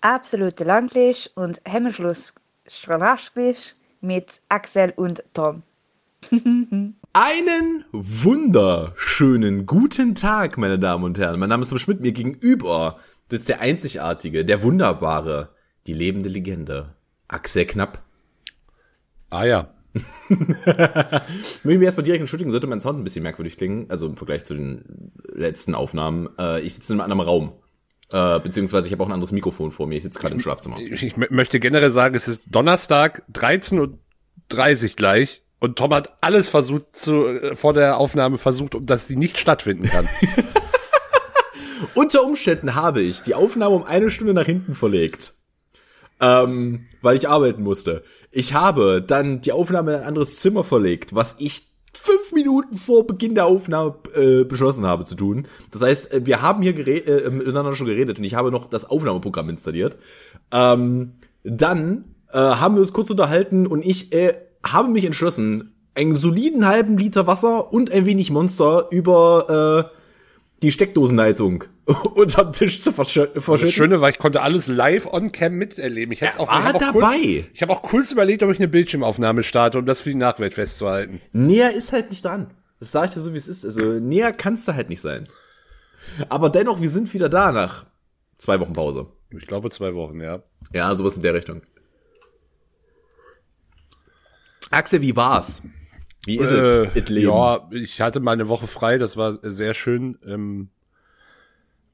absolute Langlisch und Hemmschluss Strahlaschglisch mit Axel und Tom. Einen wunderschönen guten Tag, meine Damen und Herren. Mein Name ist Tom Schmidt, mir gegenüber sitzt der einzigartige, der wunderbare, die lebende Legende, Axel Knapp. Ah ja. Möchte ich mir erstmal direkt entschuldigen, sollte mein Sound ein bisschen merkwürdig klingen, also im Vergleich zu den letzten Aufnahmen. Äh, ich sitze in einem anderen Raum. Äh, beziehungsweise ich habe auch ein anderes Mikrofon vor mir. Ich sitze gerade im Schlafzimmer. Ich, ich möchte generell sagen, es ist Donnerstag, 13.30 Uhr gleich. Und Tom hat alles versucht zu, äh, vor der Aufnahme versucht, um dass sie nicht stattfinden kann. Unter Umständen habe ich die Aufnahme um eine Stunde nach hinten verlegt. Ähm, weil ich arbeiten musste. Ich habe dann die Aufnahme in ein anderes Zimmer verlegt, was ich fünf Minuten vor Beginn der Aufnahme äh, beschlossen habe zu tun. Das heißt, äh, wir haben hier äh, miteinander schon geredet und ich habe noch das Aufnahmeprogramm installiert. Ähm, dann äh, haben wir uns kurz unterhalten und ich äh, habe mich entschlossen, einen soliden halben Liter Wasser und ein wenig Monster über äh, die Steckdosenheizung unterm Tisch zu verschütten. Das Schöne war, ich konnte alles live on cam miterleben. Ich hätte auch, war ich hab auch dabei. Kurz, ich habe auch kurz überlegt, ob ich eine Bildschirmaufnahme starte, um das für die Nachwelt festzuhalten. Näher ist halt nicht dran. Das sage ich dir so, wie es ist. Also näher kannst du halt nicht sein. Aber dennoch, wir sind wieder da nach zwei Wochen Pause. Ich glaube zwei Wochen, ja. Ja, sowas in der Richtung. Axel, wie war's? Wie ist Äh, es? It ja, ich hatte mal eine Woche frei, das war sehr schön ähm,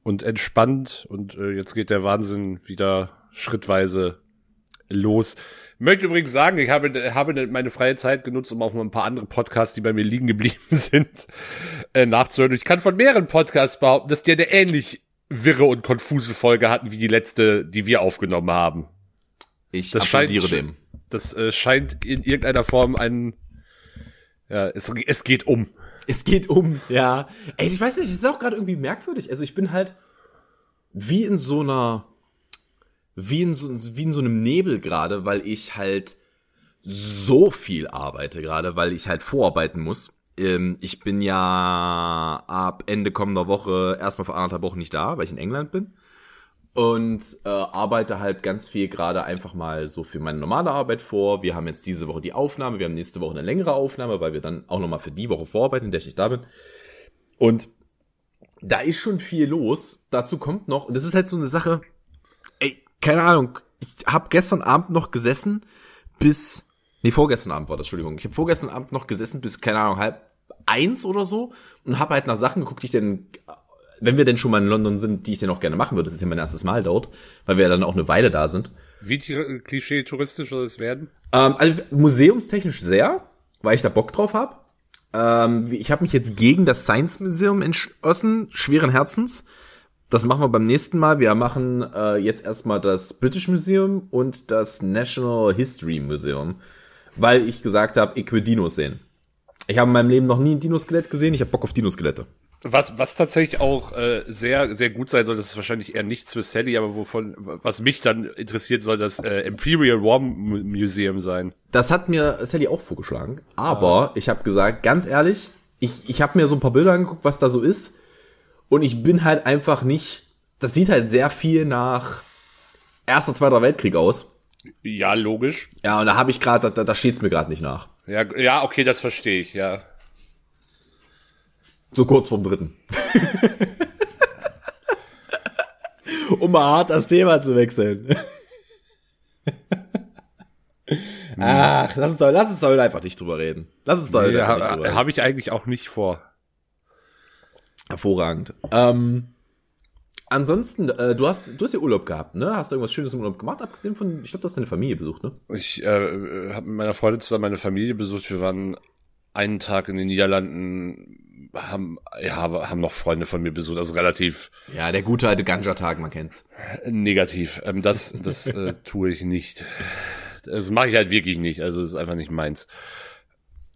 und entspannt und äh, jetzt geht der Wahnsinn wieder schrittweise los. Möchte übrigens sagen, ich habe, habe meine freie Zeit genutzt, um auch mal ein paar andere Podcasts, die bei mir liegen geblieben sind, äh, nachzuhören. Ich kann von mehreren Podcasts behaupten, dass die eine ähnlich wirre und konfuse Folge hatten wie die letzte, die wir aufgenommen haben. Ich Das scheint, applaudiere dem. das äh, scheint in irgendeiner Form ein, ja, es, es geht um. Es geht um, ja. Ey, ich weiß nicht, es ist auch gerade irgendwie merkwürdig. Also ich bin halt wie in so einer, wie in so, wie in so einem Nebel gerade, weil ich halt so viel arbeite gerade, weil ich halt vorarbeiten muss. Ähm, ich bin ja ab Ende kommender Woche erstmal für anderthalb Wochen nicht da, weil ich in England bin. Und äh, arbeite halt ganz viel gerade einfach mal so für meine normale Arbeit vor. Wir haben jetzt diese Woche die Aufnahme, wir haben nächste Woche eine längere Aufnahme, weil wir dann auch nochmal für die Woche vorarbeiten, in der ich nicht da bin. Und da ist schon viel los. Dazu kommt noch, und das ist halt so eine Sache, ey, keine Ahnung, ich habe gestern Abend noch gesessen bis, nee, vorgestern Abend war das, Entschuldigung. Ich habe vorgestern Abend noch gesessen bis, keine Ahnung, halb eins oder so und habe halt nach Sachen geguckt, die ich denn, wenn wir denn schon mal in London sind, die ich denn auch gerne machen würde. Das ist ja mein erstes Mal dort, weil wir ja dann auch eine Weile da sind. Wie ti- klischee-touristisch soll es werden? Ähm, also museumstechnisch sehr, weil ich da Bock drauf habe. Ähm, ich habe mich jetzt gegen das Science Museum entschlossen, schweren Herzens. Das machen wir beim nächsten Mal. Wir machen äh, jetzt erstmal das British Museum und das National History Museum, weil ich gesagt habe, ich will Dinos sehen. Ich habe in meinem Leben noch nie ein Dinoskelett gesehen. Ich habe Bock auf Dinoskelette. Was, was tatsächlich auch äh, sehr, sehr gut sein soll, das ist wahrscheinlich eher nichts für Sally, aber wovon, was mich dann interessiert, soll das äh, Imperial War Mu- Museum sein. Das hat mir Sally auch vorgeschlagen. Aber ich habe gesagt, ganz ehrlich, ich, ich habe mir so ein paar Bilder angeguckt, was da so ist. Und ich bin halt einfach nicht. Das sieht halt sehr viel nach Erster, Zweiter Weltkrieg aus. Ja, logisch. Ja, und da habe ich gerade, da, da steht's mir gerade nicht nach. Ja, ja, okay, das verstehe ich, ja. So kurz vorm dritten. um mal hart das Thema zu wechseln. Ach, lass uns, doch, lass uns doch einfach nicht drüber reden. Lass uns doch Ja, einfach nicht drüber reden. Habe ich eigentlich auch nicht vor. Hervorragend. Ähm, ansonsten, äh, du hast, du hast ja Urlaub gehabt, ne? Hast du irgendwas Schönes im Urlaub gemacht, abgesehen von, ich glaube, du hast deine Familie besucht, ne? Ich äh, habe mit meiner Freundin zusammen meine Familie besucht. Wir waren einen Tag in den Niederlanden, haben ja haben noch Freunde von mir besucht, also relativ Ja, der gute alte Ganja-Tag, man kennt's. negativ. Ähm, das das äh, tue ich nicht. Das mache ich halt wirklich nicht. Also das ist einfach nicht meins.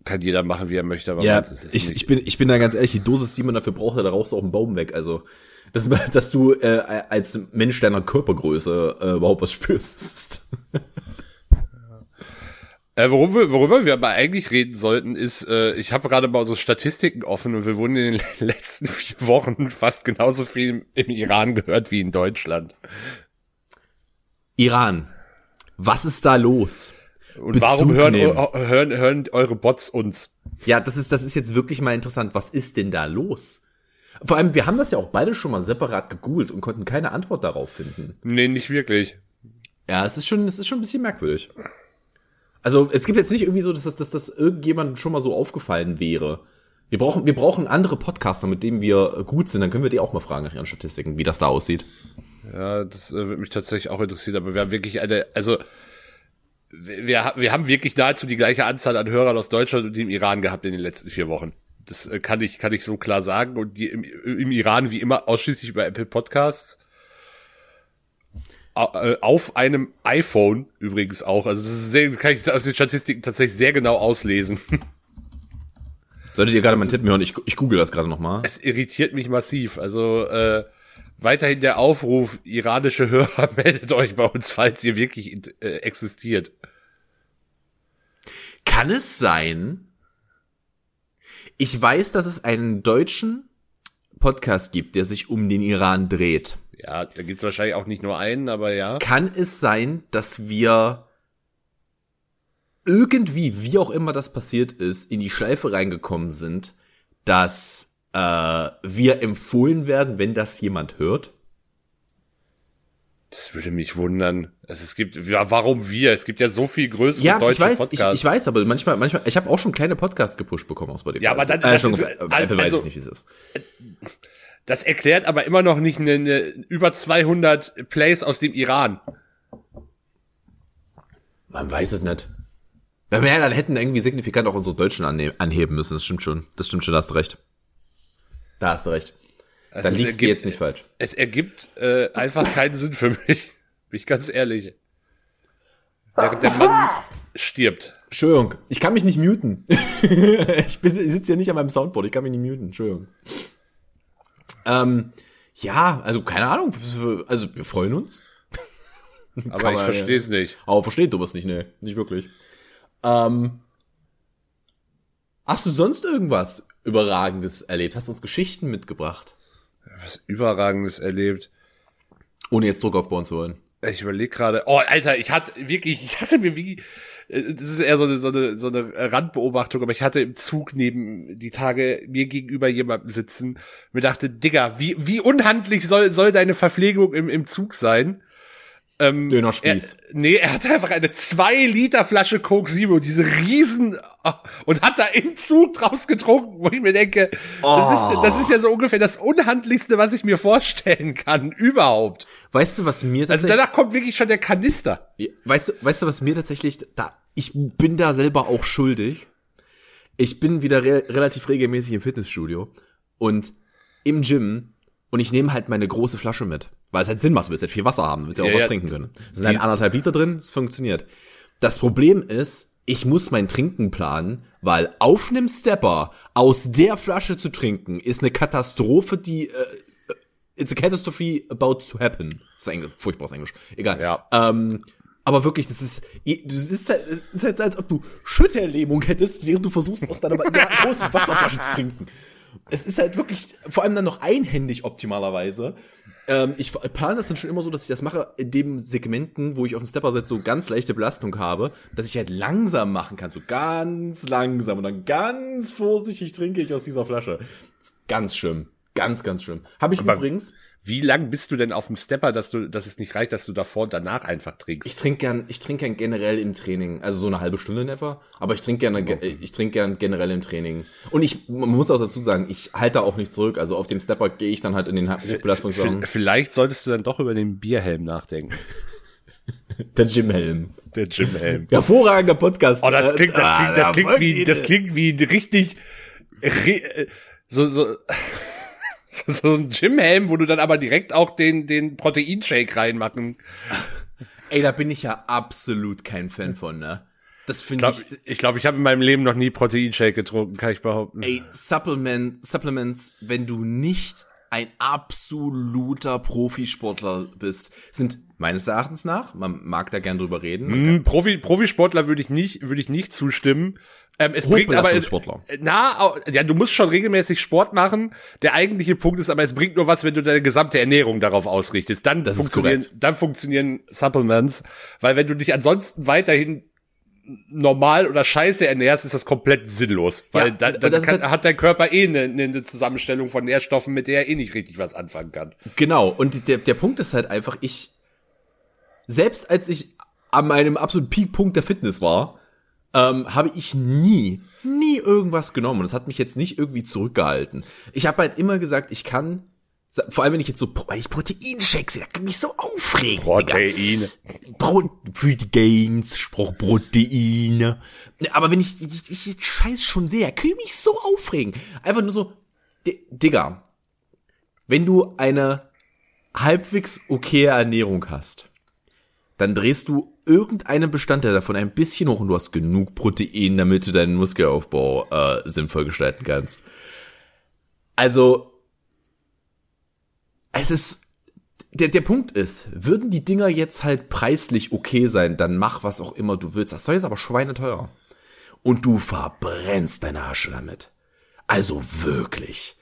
Kann jeder machen, wie er möchte, aber Ja, ich, ich, bin, ich bin da ganz ehrlich, die Dosis, die man dafür braucht, da rauchst du auch einen Baum weg. Also, dass, dass du äh, als Mensch deiner Körpergröße äh, überhaupt was spürst. Äh, worüber, worüber wir aber eigentlich reden sollten, ist, äh, ich habe gerade mal unsere Statistiken offen und wir wurden in den letzten vier Wochen fast genauso viel im Iran gehört wie in Deutschland. Iran. Was ist da los? Und warum Bezug hören, nehmen. eu- hören, hören eure Bots uns? Ja, das ist, das ist jetzt wirklich mal interessant. Was ist denn da los? Vor allem, wir haben das ja auch beide schon mal separat gegoogelt und konnten keine Antwort darauf finden. Nee, nicht wirklich. Ja, es ist schon, es ist schon ein bisschen merkwürdig. Also, es gibt jetzt nicht irgendwie so, dass das, dass das irgendjemandem schon mal so aufgefallen wäre. Wir brauchen, wir brauchen andere Podcaster, mit denen wir gut sind. Dann können wir die auch mal fragen nach ihren Statistiken, wie das da aussieht. Ja, das äh, würde mich tatsächlich auch interessieren, aber wir haben wirklich eine, also wir, wir, wir haben wirklich nahezu die gleiche Anzahl an Hörern aus Deutschland und dem Iran gehabt in den letzten vier Wochen. Das äh, kann ich, kann ich so klar sagen. Und die im, im Iran wie immer ausschließlich über Apple Podcasts. Äh, Auf einem iPhone übrigens auch. Also das ist sehr, kann ich aus den Statistiken tatsächlich sehr genau auslesen. Solltet ihr gerade mal einen Tipp hören? Ich, ich google das gerade noch mal. Es irritiert mich massiv. Also äh, weiterhin der Aufruf, iranische Hörer, meldet euch bei uns, falls ihr wirklich äh, existiert. Kann es sein? Ich weiß, dass es einen deutschen Podcast gibt, der sich um den Iran dreht. Ja, da gibt's wahrscheinlich auch nicht nur einen, aber ja. Kann es sein, dass wir irgendwie, wie auch immer das passiert ist, in die Schleife reingekommen sind, dass äh, wir empfohlen werden, wenn das jemand hört? Das würde mich wundern. Also es gibt, ja, warum wir? Es gibt ja so viel größere Ja, ich deutsche weiß, ich, Podcasts. ich weiß, aber manchmal, manchmal, ich habe auch schon kleine Podcasts gepusht bekommen aus Spotify. Ja, aber dann- äh, das schon, äh, Apple weiß also- ich nicht, wie es ist. Das erklärt aber immer noch nicht eine, eine über 200 Plays aus dem Iran. Man weiß es nicht. Wenn wir ja, dann hätten irgendwie signifikant auch unsere Deutschen anheben müssen. Das stimmt schon. Das stimmt schon, da hast du recht. Da hast du recht. Also Dann dir ergibt- jetzt nicht falsch. Es ergibt äh, einfach keinen Sinn für mich. Bin ich ganz ehrlich. Während der Mann stirbt. Entschuldigung, ich kann mich nicht muten. ich bin, ich sitze hier nicht an meinem Soundboard, ich kann mich nicht muten, Entschuldigung. Ähm, ja, also keine Ahnung, also wir freuen uns. Aber ich verstehe es nicht. Aber versteht du was nicht, ne, nicht wirklich. Ähm, hast du sonst irgendwas Überragendes erlebt? Hast du uns Geschichten mitgebracht? Was Überragendes erlebt. Ohne jetzt Druck aufbauen zu wollen. Ich überlege gerade. Oh, Alter, ich hatte wirklich, ich hatte mir wie, das ist eher so eine, so eine, so eine Randbeobachtung, aber ich hatte im Zug neben die Tage mir gegenüber jemandem sitzen. Mir dachte, Digga, wie, wie unhandlich soll, soll deine Verpflegung im, im Zug sein? Er, Dönerspieß. nee, er hatte einfach eine 2 Liter Flasche Coke Zero, diese riesen, oh, und hat da im Zug draus getrunken, wo ich mir denke, das, ist, das ist ja so ungefähr das Unhandlichste, was ich mir vorstellen kann, überhaupt. Weißt du, was mir Also tatsächlich, danach kommt wirklich schon der Kanister. weißt du, weißt du, was mir tatsächlich, da, ich bin da selber auch schuldig. Ich bin wieder re relativ regelmäßig im Fitnessstudio und im Gym und ich nehme halt meine große Flasche mit, weil es halt Sinn macht, du willst halt viel Wasser haben, du willst ja auch Ja, was ja. trinken können. Es sind halt anderthalb Liter drin, es funktioniert. Das Problem ist, ich muss mein Trinken planen, weil auf nem Stepper aus der Flasche zu trinken, ist eine Katastrophe, die äh, It's a catastrophe about to happen. Das ist Englisch, furchtbares Englisch. Egal. Ja. Ähm, aber wirklich, das ist, das ist halt, das ist halt als ob du Schütterlähmung hättest, während du versuchst, aus deiner ja, großen Wasserflasche zu trinken. Es ist halt wirklich, vor allem dann noch einhändig optimalerweise. Ähm, ich plane das dann schon immer so, dass ich das mache in dem Segmenten, wo ich auf dem Stepper setze, so ganz leichte Belastung habe, dass ich halt langsam machen kann, so ganz langsam und dann ganz vorsichtig trinke ich aus dieser Flasche. Ganz schlimm. Ganz, ganz schlimm. Habe ich Aber- übrigens, Wie lang bist du denn auf dem Stepper, dass du, dass es nicht reicht, dass du davor und danach einfach trinkst? Ich trinke gern, ich trinke gern generell im Training, also so eine halbe Stunde in etwa, aber ich trinke gerne, ge- ich trinke gern generell im Training. Und ich, man muss auch dazu sagen, ich halte auch nicht zurück, also auf dem Stepper gehe ich dann halt in den Hochbelastungssachen. V- Vielleicht solltest du dann doch über den Bierhelm nachdenken. Der Gymhelm. Der Gymhelm. Hervorragender Podcast. Oh, das Äh, klingt, das ah, klingt, das klingt voll wie, die- das klingt wie richtig, äh, so, so, so, so ein Gymhelm, wo du dann aber direkt auch den, den Proteinshake reinmachen. Ey, da bin ich ja absolut kein Fan von, ne? Das Ich finde glaube, ich, ich, glaub, ich habe in meinem Leben noch nie Proteinshake getrunken, kann ich behaupten. ey, Supplement, Supplements, wenn du nicht ein absoluter Profisportler bist, sind meines Erachtens nach, man mag da gern drüber reden. Hm, Profi, Profisportler würde ich nicht, würde ich nicht zustimmen. Ähm, es bringt aber Hochbelastungssportler. na, ja, du musst schon regelmäßig Sport machen. Der eigentliche Punkt ist, aber es bringt nur was, wenn du deine gesamte Ernährung darauf ausrichtest. Dann Das funktionieren, dann funktionieren Supplements, weil wenn du dich ansonsten weiterhin normal oder scheiße ernährst, ist das komplett sinnlos, weil Ja, das ist kann, halt- hat dein Körper eh eine, eine Zusammenstellung von Nährstoffen, mit der er eh nicht richtig was anfangen kann. Genau, und der, der Punkt ist halt einfach, ich, selbst als ich an meinem absoluten Peakpunkt der Fitness war, ähm, habe ich nie, nie irgendwas genommen. Und das hat mich jetzt nicht irgendwie zurückgehalten. Ich habe halt immer gesagt, ich kann, vor allem wenn ich jetzt so, weil ich Proteinshakes, da kann mich so aufregen. Protein. Pro Proteins, Spruch Proteine. Aber wenn ich, ich, ich jetzt Scheiß schon sehe, kann ich mich so aufregen. Einfach nur so, Di- Digga, wenn du eine halbwegs okaye Ernährung hast, dann drehst du irgendeinen Bestandteil davon ein bisschen hoch und du hast genug Protein, damit du deinen Muskelaufbau äh, sinnvoll gestalten kannst. Also, es ist, der, der Punkt ist, würden die Dinger jetzt halt preislich okay sein, dann mach was auch immer du willst. Das soll jetzt aber schweineteuer. Und du verbrennst deine Asche damit. Also wirklich.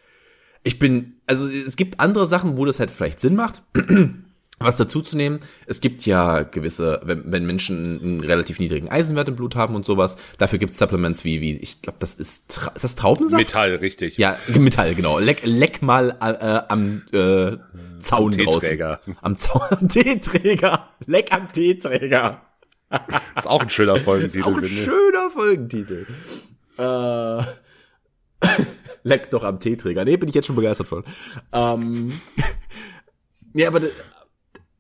Ich bin, also es gibt andere Sachen, wo das halt vielleicht Sinn macht, was dazu zu nehmen. Es gibt ja gewisse, wenn, wenn Menschen einen relativ niedrigen Eisenwert im Blut haben und sowas, dafür gibt es Supplements wie, wie, ich glaube, das ist, ist das Traubensaft? Metall, richtig. Ja, Metall, genau. Leck, leck mal äh, am äh, Zaun draußen. Teeträger. Am Zaun, am Teeträger. Leck am Teeträger. Ist auch ein schöner Folgentitel, Auch ein schöner Folgentitel. Äh, leck doch am Teeträger. Nee, bin ich jetzt schon begeistert von. Ähm, nee, aber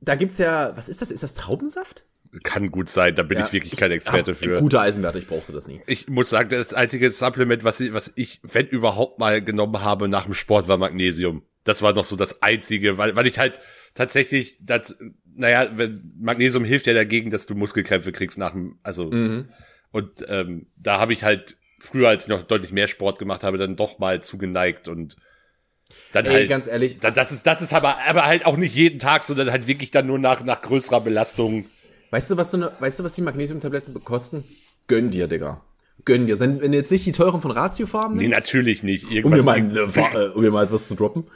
da, gibt's ja, was ist das? Ist das Traubensaft? Kann gut sein, da bin ich wirklich kein Experte für. Gute Eisenwerte, ich brauchte das nie. Ich muss sagen, das einzige Supplement, was ich, was ich, wenn überhaupt mal genommen habe nach dem Sport, war Magnesium. Das war noch so das einzige, weil, weil ich halt tatsächlich, das, naja, wenn, Magnesium hilft ja dagegen, dass du Muskelkrämpfe kriegst nach dem, also, Mhm. und ähm, da habe ich halt früher, als ich noch deutlich mehr Sport gemacht habe, dann doch mal zugeneigt und dann Ey, halt, ganz ehrlich, dann, das ist, das ist aber, aber halt auch nicht jeden Tag, sondern halt wirklich dann nur nach, nach größerer Belastung. Weißt du, was so eine, weißt du, was die Magnesiumtabletten kosten? Gönn dir, Digga. Gönn dir. Wenn wenn du jetzt nicht die teuren von Ratio Farben Nee, nimmst, natürlich nicht. um Irgendwas, mir mal, ein, äh, um mir mal etwas zu droppen.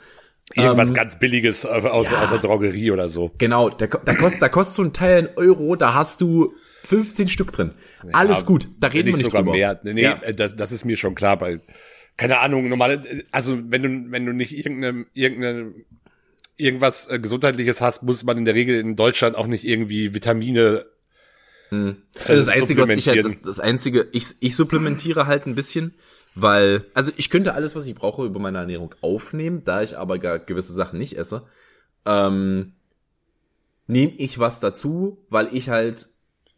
irgendwas ähm, ganz Billiges äh, aus, aus der Drogerie oder so. Genau, da, da, kostet, da kostet so ein Teil ein Euro, da hast du 15 Stück drin. Alles Ja, gut, da reden wir nicht sogar drüber. mehr. Nee, Ja. äh, das, das ist mir schon klar, weil, keine Ahnung, normale, also wenn du, wenn du nicht irgendeine, irgendeine, irgendwas äh, Gesundheitliches hast, muss man in der Regel in Deutschland auch nicht irgendwie Vitamine Also das äh, Einzige, was ich halt, das, das Einzige, ich, ich supplementiere halt ein bisschen, weil, also ich könnte alles, was ich brauche, über meine Ernährung aufnehmen, da ich aber gar gewisse Sachen nicht esse, ähm, nehme ich was dazu, weil ich halt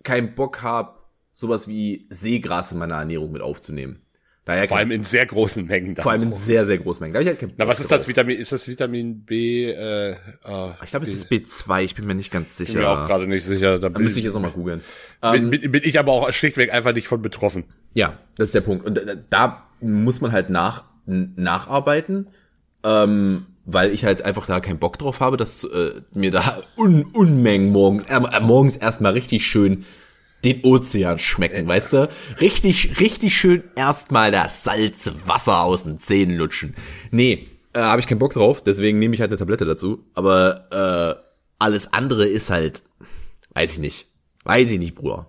keinen Bock habe, sowas wie Seegras in meiner Ernährung mit aufzunehmen. Daher vor allem in sehr großen Mengen. vor allem in sehr, sehr großen Mengen. Da ich halt Na, was ist das. Vitamin? Ist das Vitamin B? Äh, ah, Ich glaube, es ist B2, ich bin mir nicht ganz bin sicher. mir auch gerade nicht sicher. Da da müsste ich jetzt nochmal googeln. bin, bin, bin ich aber auch schlichtweg einfach nicht von betroffen. Ja, das ist der Punkt. Und da, da muss man halt nach, nacharbeiten, ähm, weil ich halt einfach da keinen Bock drauf habe, dass äh, mir da Un Unmengen morgens, äh, äh, morgens erstmal richtig schön den Ozean schmecken, weißt du? Richtig, richtig schön erstmal das Salzwasser aus den Zähnen lutschen. Nee, äh, habe ich keinen Bock drauf, deswegen nehme ich halt eine Tablette dazu. Aber äh, alles andere ist halt, weiß ich nicht. Weiß ich nicht, Bruder.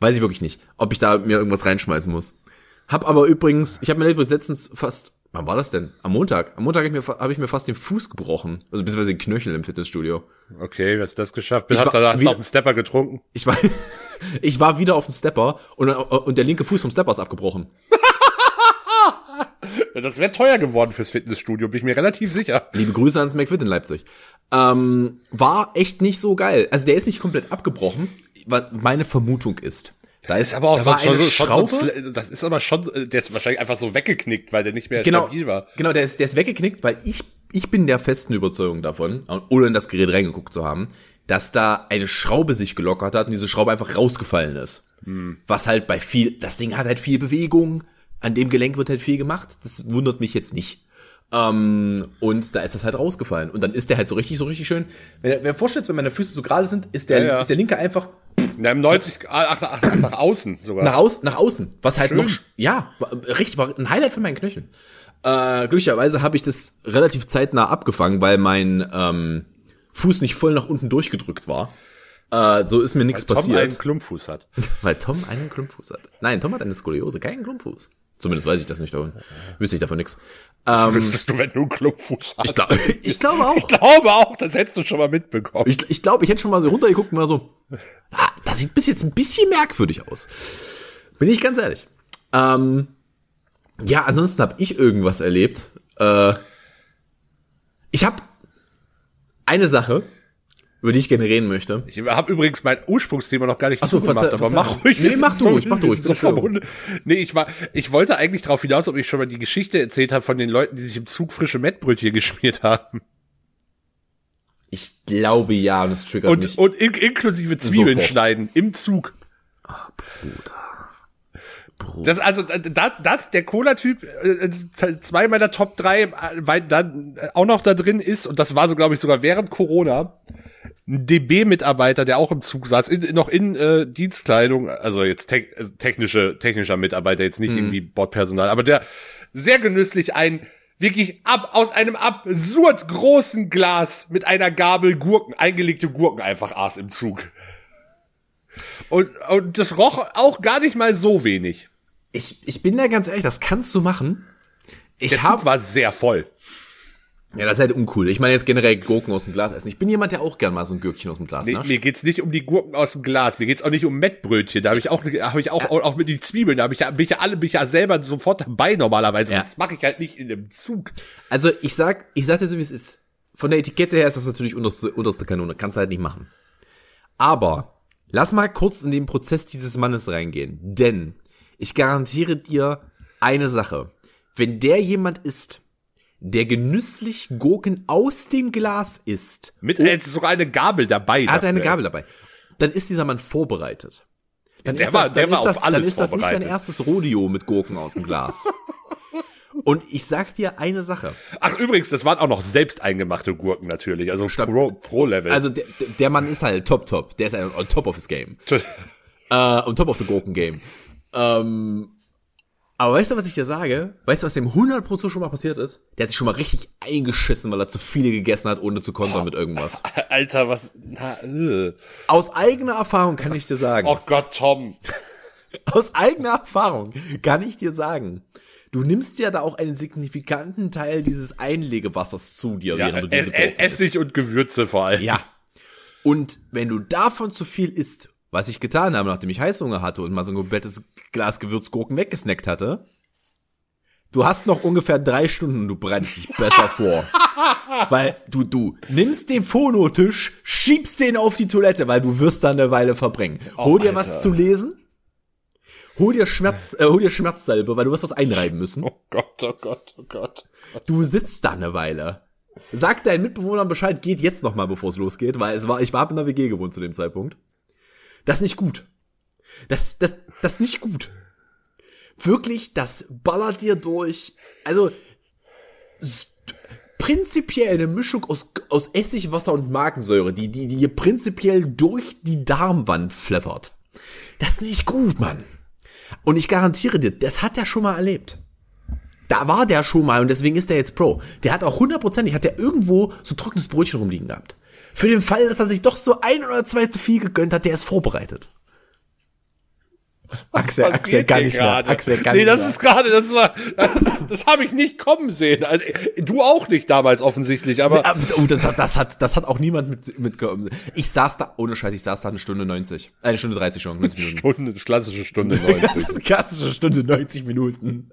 Weiß ich wirklich nicht, ob ich da mir irgendwas reinschmeißen muss. Hab aber übrigens, ich habe mir übrigens letztens fast, wann war das denn? Am Montag. Am Montag habe ich, mir hab ich mir fast den Fuß gebrochen. Also beziehungsweise den Knöchel im Fitnessstudio. Okay, was hast du das geschafft? Hast, war du- hast du auf dem Stepper getrunken? Ich war, ich war wieder auf dem Stepper und, und der linke Fuß vom Stepper ist abgebrochen. Das wäre teuer geworden fürs Fitnessstudio, bin ich mir relativ sicher. Liebe Grüße ans McFit in Leipzig. Ähm, war echt nicht so geil. Also der ist nicht komplett abgebrochen, was meine Vermutung ist. Da Das ist aber auch so, schon, schon so, das ist aber schon, der ist wahrscheinlich einfach so weggeknickt, weil der nicht mehr genau, stabil war. Genau, der ist, der ist weggeknickt, weil ich, ich bin der festen Überzeugung davon, ohne in das Gerät reingeguckt zu haben, dass da eine Schraube sich gelockert hat und diese Schraube einfach rausgefallen ist. Was halt bei viel, das Ding hat halt viel Bewegung, an dem Gelenk wird halt viel gemacht, das wundert mich jetzt nicht. Ähm, und da ist das halt rausgefallen. Und dann ist der halt so richtig, so richtig schön. Wenn du dir vorstellst, wenn meine Füße so gerade sind, ist der, Ja, ja. ist der linke einfach Na, im 90, ach, ach, ach, nach außen sogar. nach, aus, nach außen. Was halt Schön. noch, ja, war, richtig, war ein Highlight von meinen Knöcheln. Äh, glücklicherweise habe ich das relativ zeitnah abgefangen, weil mein ähm, Fuß nicht voll nach unten durchgedrückt war. Äh, so ist mir nichts Tom passiert. einen Klumpfuß hat. Weil Tom einen Klumpfuß hat. Nein, Tom hat eine Skoliose, keinen Klumpfuß. Zumindest weiß ich das nicht, aber wüsste ich davon nix. Das Ähm, wüsstest du, wenn du einen Klumpfuß hast. ich, glaub, ich glaube auch. Ich glaube auch, das hättest du schon mal mitbekommen. Ich, ich glaube, ich hätte schon mal so runtergeguckt und mal so, ah, das sieht bis jetzt ein bisschen merkwürdig aus. Bin ich ganz ehrlich. Ähm, ja, ansonsten habe ich irgendwas erlebt. Äh, ich habe eine Sache, über die ich gerne reden möchte. Ich habe übrigens mein Ursprungsthema noch gar nicht so, verzeih- aber verzeih- mach ruhig. Nee, mach du ruhig, mach ruhig, so verbunden. Nee, ich war, ich wollte eigentlich darauf hinaus, ob ich schon mal die Geschichte erzählt habe von den Leuten, die sich im Zug frische Mettbrötchen geschmiert haben. Ich glaube ja, und es triggert Und, mich. und in, inklusive Zwiebeln Sofort. schneiden im Zug. Das also das, das der Cola-Typ äh, zwei meiner Top drei, äh, weil dann äh, auch noch da drin ist und das war so glaube ich sogar während Corona ein DB-Mitarbeiter, der auch im Zug saß, in, noch in äh, Dienstkleidung, also jetzt te technische technischer Mitarbeiter, jetzt nicht irgendwie Bordpersonal, aber der sehr genüsslich ein wirklich ab aus einem absurd großen Glas mit einer Gabel Gurken eingelegte Gurken einfach aß im Zug. Und, und das roch auch gar nicht mal so wenig. Ich, ich bin da ganz ehrlich, das kannst du machen. Ich Der habe Zug war sehr voll. Ja, das ist halt uncool. Ich meine jetzt generell Gurken aus dem Glas essen. Ich bin jemand, der auch gern mal so ein Gürkchen aus dem Glas Nee, nascht. mir geht's nicht um die Gurken aus dem Glas. Mir geht's auch nicht um Mettbrötchen. Da habe ich auch, habe ich auch, auch mit den Zwiebeln. Da habe ich ja, bin ich ja alle, bin ich ja selber sofort dabei normalerweise. Ja. Das mache ich halt nicht in einem Zug. Also ich sag, ich sag dir so wie es ist. Von der Etikette her ist das natürlich unterste, unterste Kanone. Kannst du halt nicht machen. Aber lass mal kurz in den Prozess dieses Mannes reingehen. Denn ich garantiere dir eine Sache. Wenn der jemand ist, der genüsslich Gurken aus dem Glas isst, Mit er hat sogar eine Gabel dabei. er hat eine dafür. Gabel dabei, dann ist dieser Mann vorbereitet. Dann der ist war- das, der war ist auf das, alles Dann ist das nicht sein erstes Rodeo mit Gurken aus dem Glas. Und ich sag dir eine Sache. Ach übrigens, das waren auch noch selbst eingemachte Gurken natürlich. Also pro, pro Level. Also der, der- der Mann ist halt top, top. Der ist halt on top of his game. Äh, on top of the Gurken game. Ähm, aber weißt du, was ich dir sage? Weißt du, was dem 100% schon mal passiert ist? Der hat sich schon mal richtig eingeschissen, weil er zu viele gegessen hat, ohne zu kontern mit irgendwas. Alter, was? Na, äh. Aus eigener Erfahrung kann ich dir sagen. Oh Gott, Tom. Aus eigener Erfahrung kann ich dir sagen. Du nimmst ja da auch einen signifikanten Teil dieses Einlegewassers zu dir, Ja, während du äh, diese Gurken Essig isst. und Gewürze vor allem. Ja. Und wenn du davon zu viel isst, was ich getan habe, nachdem ich Heißhunger hatte und mal so ein komplettes Glas Gewürzgurken weggesnackt hatte, du hast noch ungefähr drei Stunden und du bereitest dich besser vor. Weil du, du nimmst den Phonotisch, schiebst den auf die Toilette, weil du wirst da eine Weile verbringen. Hol dir was Alter. zu lesen. Hol dir Schmerz, äh, hol dir Schmerzsalbe, weil du wirst was einreiben müssen. Oh Gott, oh Gott, oh Gott. Du sitzt da eine Weile. Sag deinen Mitbewohnern Bescheid, geht jetzt noch mal, bevor es losgeht, weil es war, ich war in der WG gewohnt zu dem Zeitpunkt. Das ist nicht gut. Das, das, das ist nicht gut. Wirklich, das ballert dir durch. Also, prinzipiell eine Mischung aus, aus Essigwasser und Magensäure, die, die, die prinzipiell durch die Darmwand pfeffert. Das ist nicht gut, Mann. Und ich garantiere dir, das hat er schon mal erlebt. Da war der schon mal und deswegen ist der jetzt Pro. Der hat auch hundertprozentig, hat der irgendwo so trockenes Brötchen rumliegen gehabt. Für den Fall, dass er sich doch so ein oder zwei zu viel gegönnt hat, der ist vorbereitet. Axel, Axel, gar nicht mehr. Axel, gar nee, nicht das mehr. ist gerade, das war, das, ist- das habe ich nicht kommen sehen. Also, du auch nicht damals offensichtlich, aber Oh, das hat, das hat, das hat auch niemand mit, mitgekommen. Ich saß da, ohne Scheiß, ich saß da eine Stunde 90. Äh, Eine Stunde 30 schon, 90 Minuten. Stunde, klassische Stunde 90. Eine klassische Stunde 90 Minuten.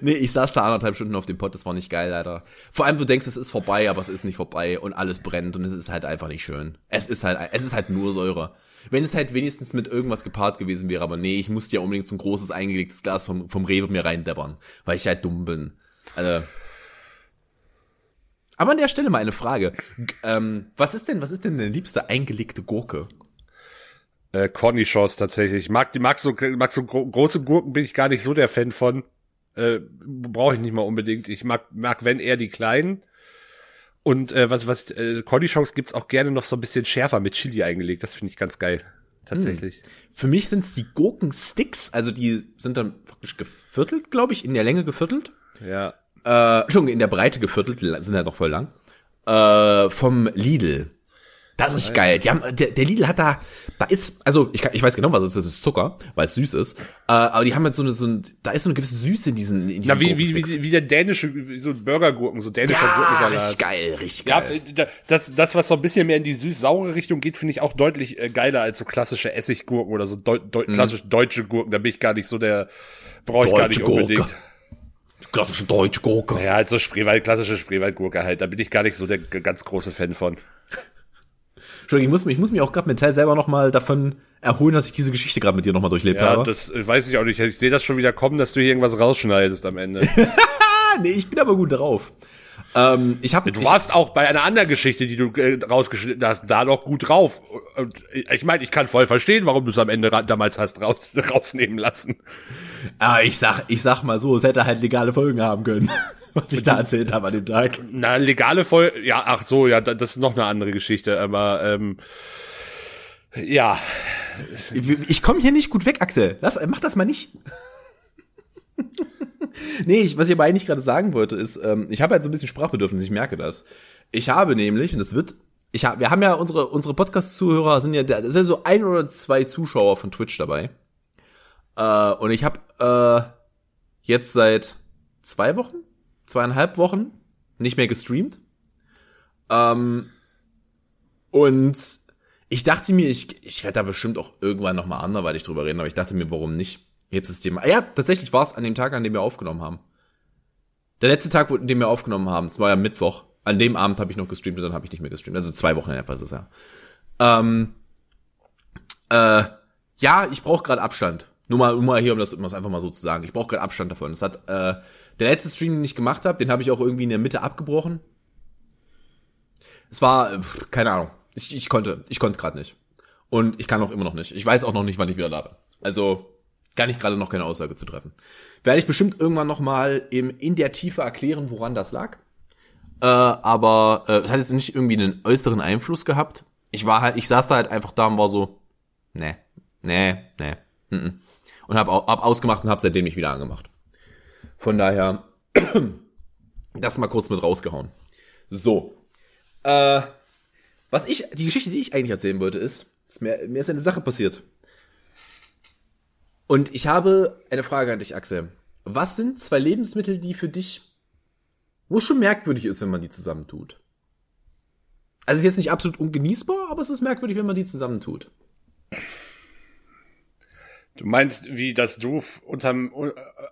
Nee, ich saß da anderthalb Stunden auf dem Pott, das war nicht geil, leider. Vor allem, du denkst, es ist vorbei, aber es ist nicht vorbei und alles brennt und es ist halt einfach nicht schön. Es ist halt, es ist halt nur Säure. Wenn es halt wenigstens mit irgendwas gepaart gewesen wäre, aber nee, ich musste ja unbedingt so ein großes eingelegtes Glas vom, vom Rewe mir reindeppern, weil ich halt dumm bin. Also. Aber an der Stelle mal eine Frage. G ähm, was ist denn, was ist denn deine liebste eingelegte Gurke? äh, Cornichons tatsächlich. Ich mag, die mag so, mag so gro große Gurken bin ich gar nicht so der Fan von. Äh, Brauche ich nicht mal unbedingt. Ich mag, mag wenn eher die kleinen. Und äh, was, was, äh, Cornichons gibt's auch gerne noch so ein bisschen schärfer mit Chili eingelegt. Das finde ich ganz geil. Tatsächlich. Für mich sind's die Gurkensticks, also die sind dann praktisch geviertelt, glaube ich, in der Länge geviertelt. Ja. Äh, schon in der Breite geviertelt, die sind halt noch voll lang. Äh, vom Lidl. Das ist geil. Die haben, der, der Lidl hat da, da ist, also ich, kann- ich weiß genau, was es ist, das ist Zucker, weil es süß ist. Äh, aber die haben jetzt so eine, so ein, da ist so eine gewisse Süße in diesen, in diesen Na, wie, wie, wie, wie der dänische, wie so Burgergurken, so dänischer ja, Gurkensalat. richtig geil, richtig Ja, geil. da- das, das, was so ein bisschen mehr in die süß-saure Richtung geht, finde ich auch deutlich äh, geiler als so klassische Essiggurken oder so deu Mhm. deu klassisch deutsche Gurken. Da bin ich gar nicht so der, brauche ich gar Deutsche nicht Gurke. unbedingt. Klassische deutsche Gurke. Ja, halt so Spreewald, klassische Spreewaldgurke halt. Da bin ich gar nicht so der ganz große Fan von. Entschuldigung, ich muss, mich- ich muss mich auch gerade mental selber noch mal davon erholen, dass ich diese Geschichte gerade mit dir noch mal durchlebt Ja, habe. das äh, weiß ich auch nicht. Ich sehe das schon wieder kommen, dass du hier irgendwas rausschneidest am Ende. nee, ich bin aber gut drauf. Ähm, ich habe Du warst auch bei einer anderen Geschichte, die du äh, rausgeschnitten hast, da noch gut drauf. Und ich meine, ich kann voll verstehen, warum du es am Ende damals hast raus, rausnehmen lassen. Ah, ich sag, ich sag mal so, es hätte halt legale Folgen haben können, was ich da erzählt habe an dem Tag. Na, legale Voll, ja, ach so, ja, da- das ist noch eine andere Geschichte, aber ähm, ja, Ich, ich komme hier nicht gut weg, Axel. Lass, mach das mal nicht. nee, ich, was ich aber eigentlich gerade sagen wollte, ist, ähm, ich habe halt so ein bisschen Sprachbedürfnis, ich merke das. Ich habe nämlich, und das wird, ich hab, wir haben ja unsere, unsere Podcast-Zuhörer sind ja, da ist ja so ein oder zwei Zuschauer von Twitch dabei. Äh, und ich habe äh, jetzt seit zwei Wochen, zweieinhalb Wochen nicht mehr gestreamt. Ähm, und ich dachte mir, ich, ich werde da bestimmt auch irgendwann noch mal anderweitig drüber reden, aber ich dachte mir, warum nicht? Jetzt das. Ja, tatsächlich war es an dem Tag, an dem wir aufgenommen haben. Der letzte Tag, an dem wir aufgenommen haben, es war ja Mittwoch. An dem Abend habe ich noch gestreamt und dann habe ich nicht mehr gestreamt. Also zwei Wochen in etwa ist es ja. Ähm, äh, ja, ich brauche gerade Abstand. Nur mal, nur mal hier, um das, um das einfach mal so zu sagen. Ich brauche gerade Abstand davon. Das hat äh, der letzte Stream, den ich gemacht habe, den habe ich auch irgendwie in der Mitte abgebrochen. Es war, äh, keine Ahnung. Ich, ich konnte, ich konnte gerade nicht. Und ich kann auch immer noch nicht. Ich weiß auch noch nicht, wann ich wieder bin. Also kann ich gerade noch keine Aussage zu treffen. Werde ich bestimmt irgendwann noch mal im, in der Tiefe erklären, woran das lag. Äh, aber äh, es hat jetzt nicht irgendwie einen äußeren Einfluss gehabt. Ich war halt, ich saß da halt einfach da und war so, nee, nee, nee, mm -mm. und hab, hab ausgemacht und hab seitdem nicht wieder angemacht. Von daher, das mal kurz mit rausgehauen. So, äh, was ich, die Geschichte, die ich eigentlich erzählen wollte, ist, ist mir, mir ist eine Sache passiert. Und ich habe eine Frage an dich, Axel. Was sind zwei Lebensmittel, die für dich, wo es schon merkwürdig ist, wenn man die zusammentut? Also es ist jetzt nicht absolut ungenießbar, aber es ist merkwürdig, wenn man die zusammentut. Du meinst, wie dass du unterm,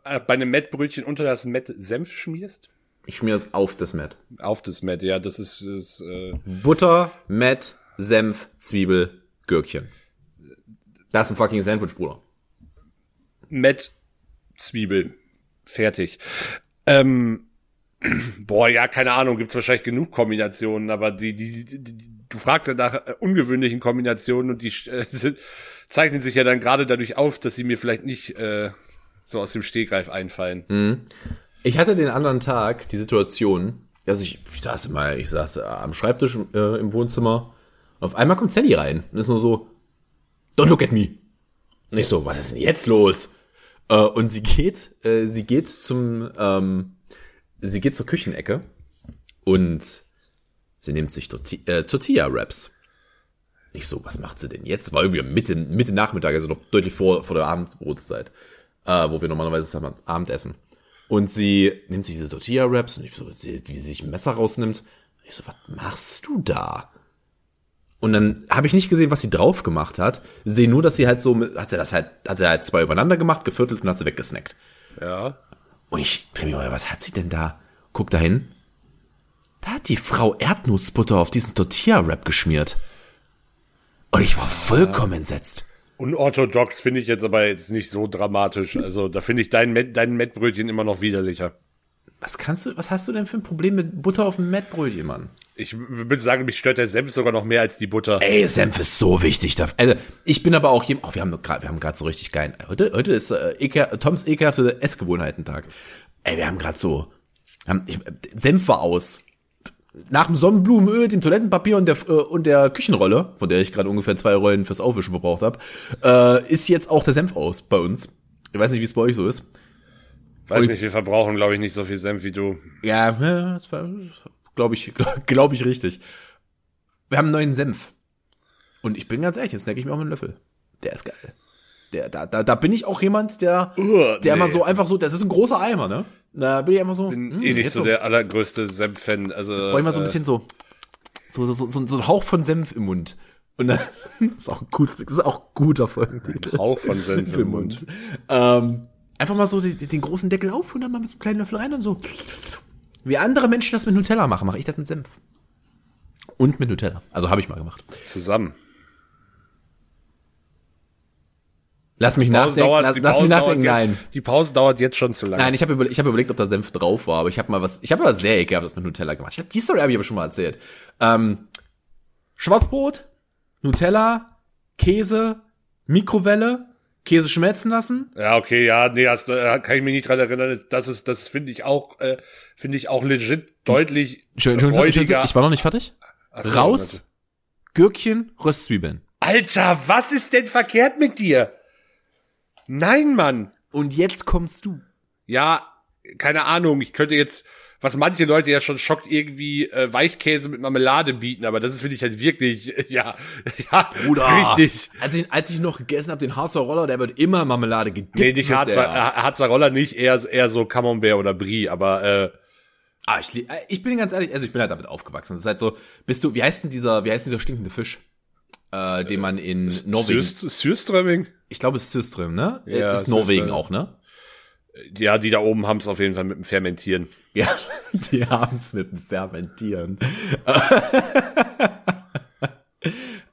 äh, bei einem Mettbrötchen unter das Mett Senf schmierst? Ich schmier es auf das Met. Auf das Mett, ja, das ist, ist äh, Butter, Met, Senf, Zwiebel, Gürkchen. Das ist ein fucking Sandwich, Bruder. Mett Zwiebel. Fertig. Ähm, boah, ja, keine Ahnung, gibt's wahrscheinlich genug Kombinationen, aber die, die, die, die du fragst ja nach äh, ungewöhnlichen Kombinationen und die äh, sind, zeichnen sich ja dann gerade dadurch auf, dass sie mir vielleicht nicht äh, so aus dem Stegreif einfallen. Ich hatte den anderen Tag die Situation, dass ich, ich saß mal, ich saß äh, am Schreibtisch äh, im Wohnzimmer. Auf einmal kommt Sally rein und ist nur so, don't look at me. Und ich so, was ist denn jetzt los? Äh, und sie geht, äh, sie geht zum, ähm, sie geht zur Küchenecke und sie nimmt sich äh, Tortilla-Wraps. Ich so, was macht sie denn jetzt? War irgendwie Mitte, Mitte Nachmittag, also noch deutlich vor, vor der Abendbrotzeit, äh, wo wir normalerweise zusammen Abendessen. Und sie nimmt sich diese Tortilla-Wraps und ich so, wie sie sich ein Messer rausnimmt. Ich so, was machst du da? Und dann habe ich nicht gesehen, was sie drauf gemacht hat. Sehe nur, dass sie halt so, hat sie das halt, hat sie halt zwei übereinander gemacht, geviertelt und hat sie weggesnackt. Ja. Und ich drehe mir mal, was hat sie denn da? Guck da hin. Da hat die Frau Erdnussbutter auf diesen Tortilla-Wrap geschmiert. Und ich war vollkommen entsetzt. Unorthodox finde ich jetzt aber jetzt nicht so dramatisch. Also da finde ich dein, dein Mettbrötchen immer noch widerlicher. Was kannst du, was hast du denn für ein Problem mit Butter auf dem Mettbrötchen, Mann? Ich würde sagen, mich stört der Senf sogar noch mehr als die Butter. Ey, Senf ist so wichtig. Da, also, ich bin aber auch hier, oh, wir haben gerade, wir haben gerade so richtig geil. Heute, heute ist äh, Eker, Toms ekelhafte Essgewohnheiten-Tag. Ey, wir haben gerade so, haben, ich, Senf war aus. Nach dem Sonnenblumenöl, dem Toilettenpapier und der, äh, und der Küchenrolle, von der ich gerade ungefähr zwei Rollen fürs Aufwischen verbraucht habe, äh, ist jetzt auch der Senf aus bei uns. Ich weiß nicht, wie es bei euch so ist. Weiß nicht, wir verbrauchen, glaube ich, nicht so viel Senf wie du. Ja, das war, glaube ich, glaube glaub ich richtig. Wir haben einen neuen Senf. Und ich bin ganz ehrlich, jetzt snacke ich mir auch einen Löffel. Der ist geil. Der, da, da, da bin ich auch jemand, der, Uah, der nee. immer so einfach so, das ist ein großer Eimer, ne? Da bin ich einfach so. Bin hm, eh nicht jetzt so der allergrößte Senf-Fan. Also, Brauche ich mal so ein äh, bisschen so, so, so, so, so ein Hauch von Senf im Mund. Und dann ist auch gut, ist auch guter Folgentitel. Hauch von Senf im Mund. Ähm, einfach mal so den, den großen Deckel auf und dann mal mit so einem kleinen Löffel rein und so. Wie andere Menschen das mit Nutella machen, mache ich das mit Senf. Und mit Nutella. Also habe ich mal gemacht. Zusammen. Lass mich nachdenken. dauert- lass, lass mich nachdenken. Nein. jetzt- Die Pause dauert jetzt schon zu lange. Nein, ich habe über, ich hab überlegt, ob da Senf drauf war, aber ich habe mal was, ich habe was sehr ekelhaftes mit Nutella gemacht. Ich glaub, die Story habe ich aber schon mal erzählt. Ähm, Schwarzbrot, Nutella, Käse, Mikrowelle, Käse schmelzen lassen. Ja, okay, ja, nee, hast, äh, kann ich mich nicht dran erinnern. Das ist, das finde ich auch, äh, finde ich auch legit deutlich Schön, schön, schön, schön, ich war noch nicht fertig. Raus. Gürkchen, Röstzwiebeln. Alter, was ist denn verkehrt mit dir? Nein, Mann. Und jetzt kommst du. Ja, keine Ahnung. Ich könnte jetzt, was manche Leute ja schon schockt, irgendwie äh, Weichkäse mit Marmelade bieten, aber das ist finde ich halt wirklich, ja, ja, richtig. Als ich, als ich noch gegessen habe, den Harzer Roller, der wird immer Marmelade gedippt. Nee, nicht Harzer, der. äh, Harzer Roller nicht, eher, eher so Camembert oder Brie, aber äh, Ah, ich, äh, ich bin ganz ehrlich, also ich bin halt damit aufgewachsen. Das ist halt so, bist du, wie heißt denn dieser, wie heißt denn dieser stinkende Fisch? Äh, den man in Norwegen, Sürst- Sürströmming? Ich glaube, es ist Syström, ne? Ja, ist Norwegen Syström. auch, ne? Ja, die da oben haben es auf jeden Fall mit dem Fermentieren. Ja, die haben's mit dem Fermentieren.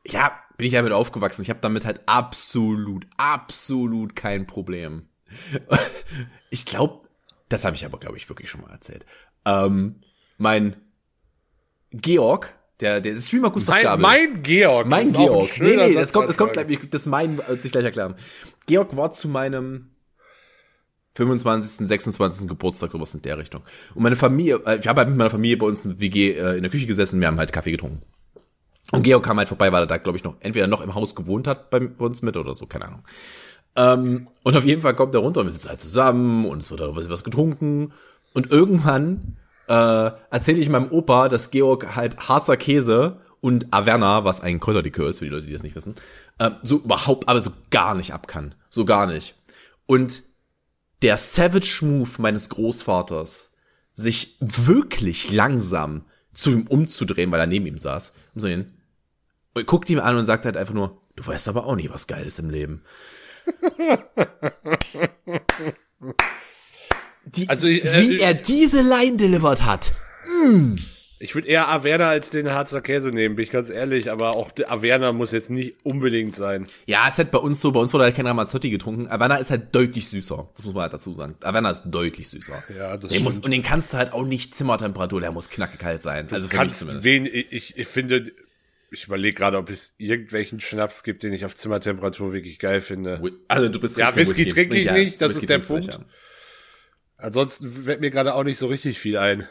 ja, bin ich damit aufgewachsen. Ich habe damit halt absolut, absolut kein Problem. Ich glaube, das habe ich aber, glaube ich, wirklich schon mal erzählt. Ähm, mein Georg, der, der Streamer Gustav Mein, Gabel. mein Georg. Mein Georg. Nee, nee, das kommt, das kommt gleich, das mein, wird sich gleich erklären. Georg war zu meinem 25., 26. Geburtstag, sowas in der Richtung. Und meine Familie, äh, ich habe halt mit meiner Familie bei uns in der WG äh, in der Küche gesessen, wir haben halt Kaffee getrunken. Und Georg kam halt vorbei, weil er da, glaube ich, noch entweder noch im Haus gewohnt hat bei uns mit oder so, keine Ahnung. Ähm, und auf jeden Fall kommt er runter und wir sitzen halt zusammen und es wird halt was getrunken. Und irgendwann äh, erzähle ich meinem Opa, dass Georg halt Harzer Käse und Averna, was ein Kräuterlikör ist, für die Leute, die das nicht wissen, äh, so überhaupt, aber so gar nicht ab kann. So gar nicht. Und der Savage Move meines Großvaters, sich wirklich langsam zu ihm umzudrehen, weil er neben ihm saß, und so hin, und guckt ihn an und sagt halt einfach nur, du weißt aber auch nicht, was geil ist im Leben. Die, Also, äh, wie er diese Line delivered hat. Ich würde eher Averna als den Harzer Käse nehmen, bin ich ganz ehrlich, aber auch der Averna muss jetzt nicht unbedingt sein. Ja, es ist halt bei uns so, bei uns wurde halt kein Ramazzotti getrunken. Averna ist halt deutlich süßer. Das muss man halt dazu sagen. Averna ist deutlich süßer. Ja, das den muss. Und den kannst du halt auch nicht Zimmertemperatur, der muss knackig kalt sein. also für mich Kannst zumindest. wen, ich, ich finde, ich überlege gerade, ob es irgendwelchen Schnaps gibt, den ich auf Zimmertemperatur wirklich geil finde. Also du bist Ja, richtiger Whisky trinke ich Ja, nicht, das Whisky ist der du nicht, Punkt. ja. Ansonsten fällt mir gerade auch nicht so richtig viel ein.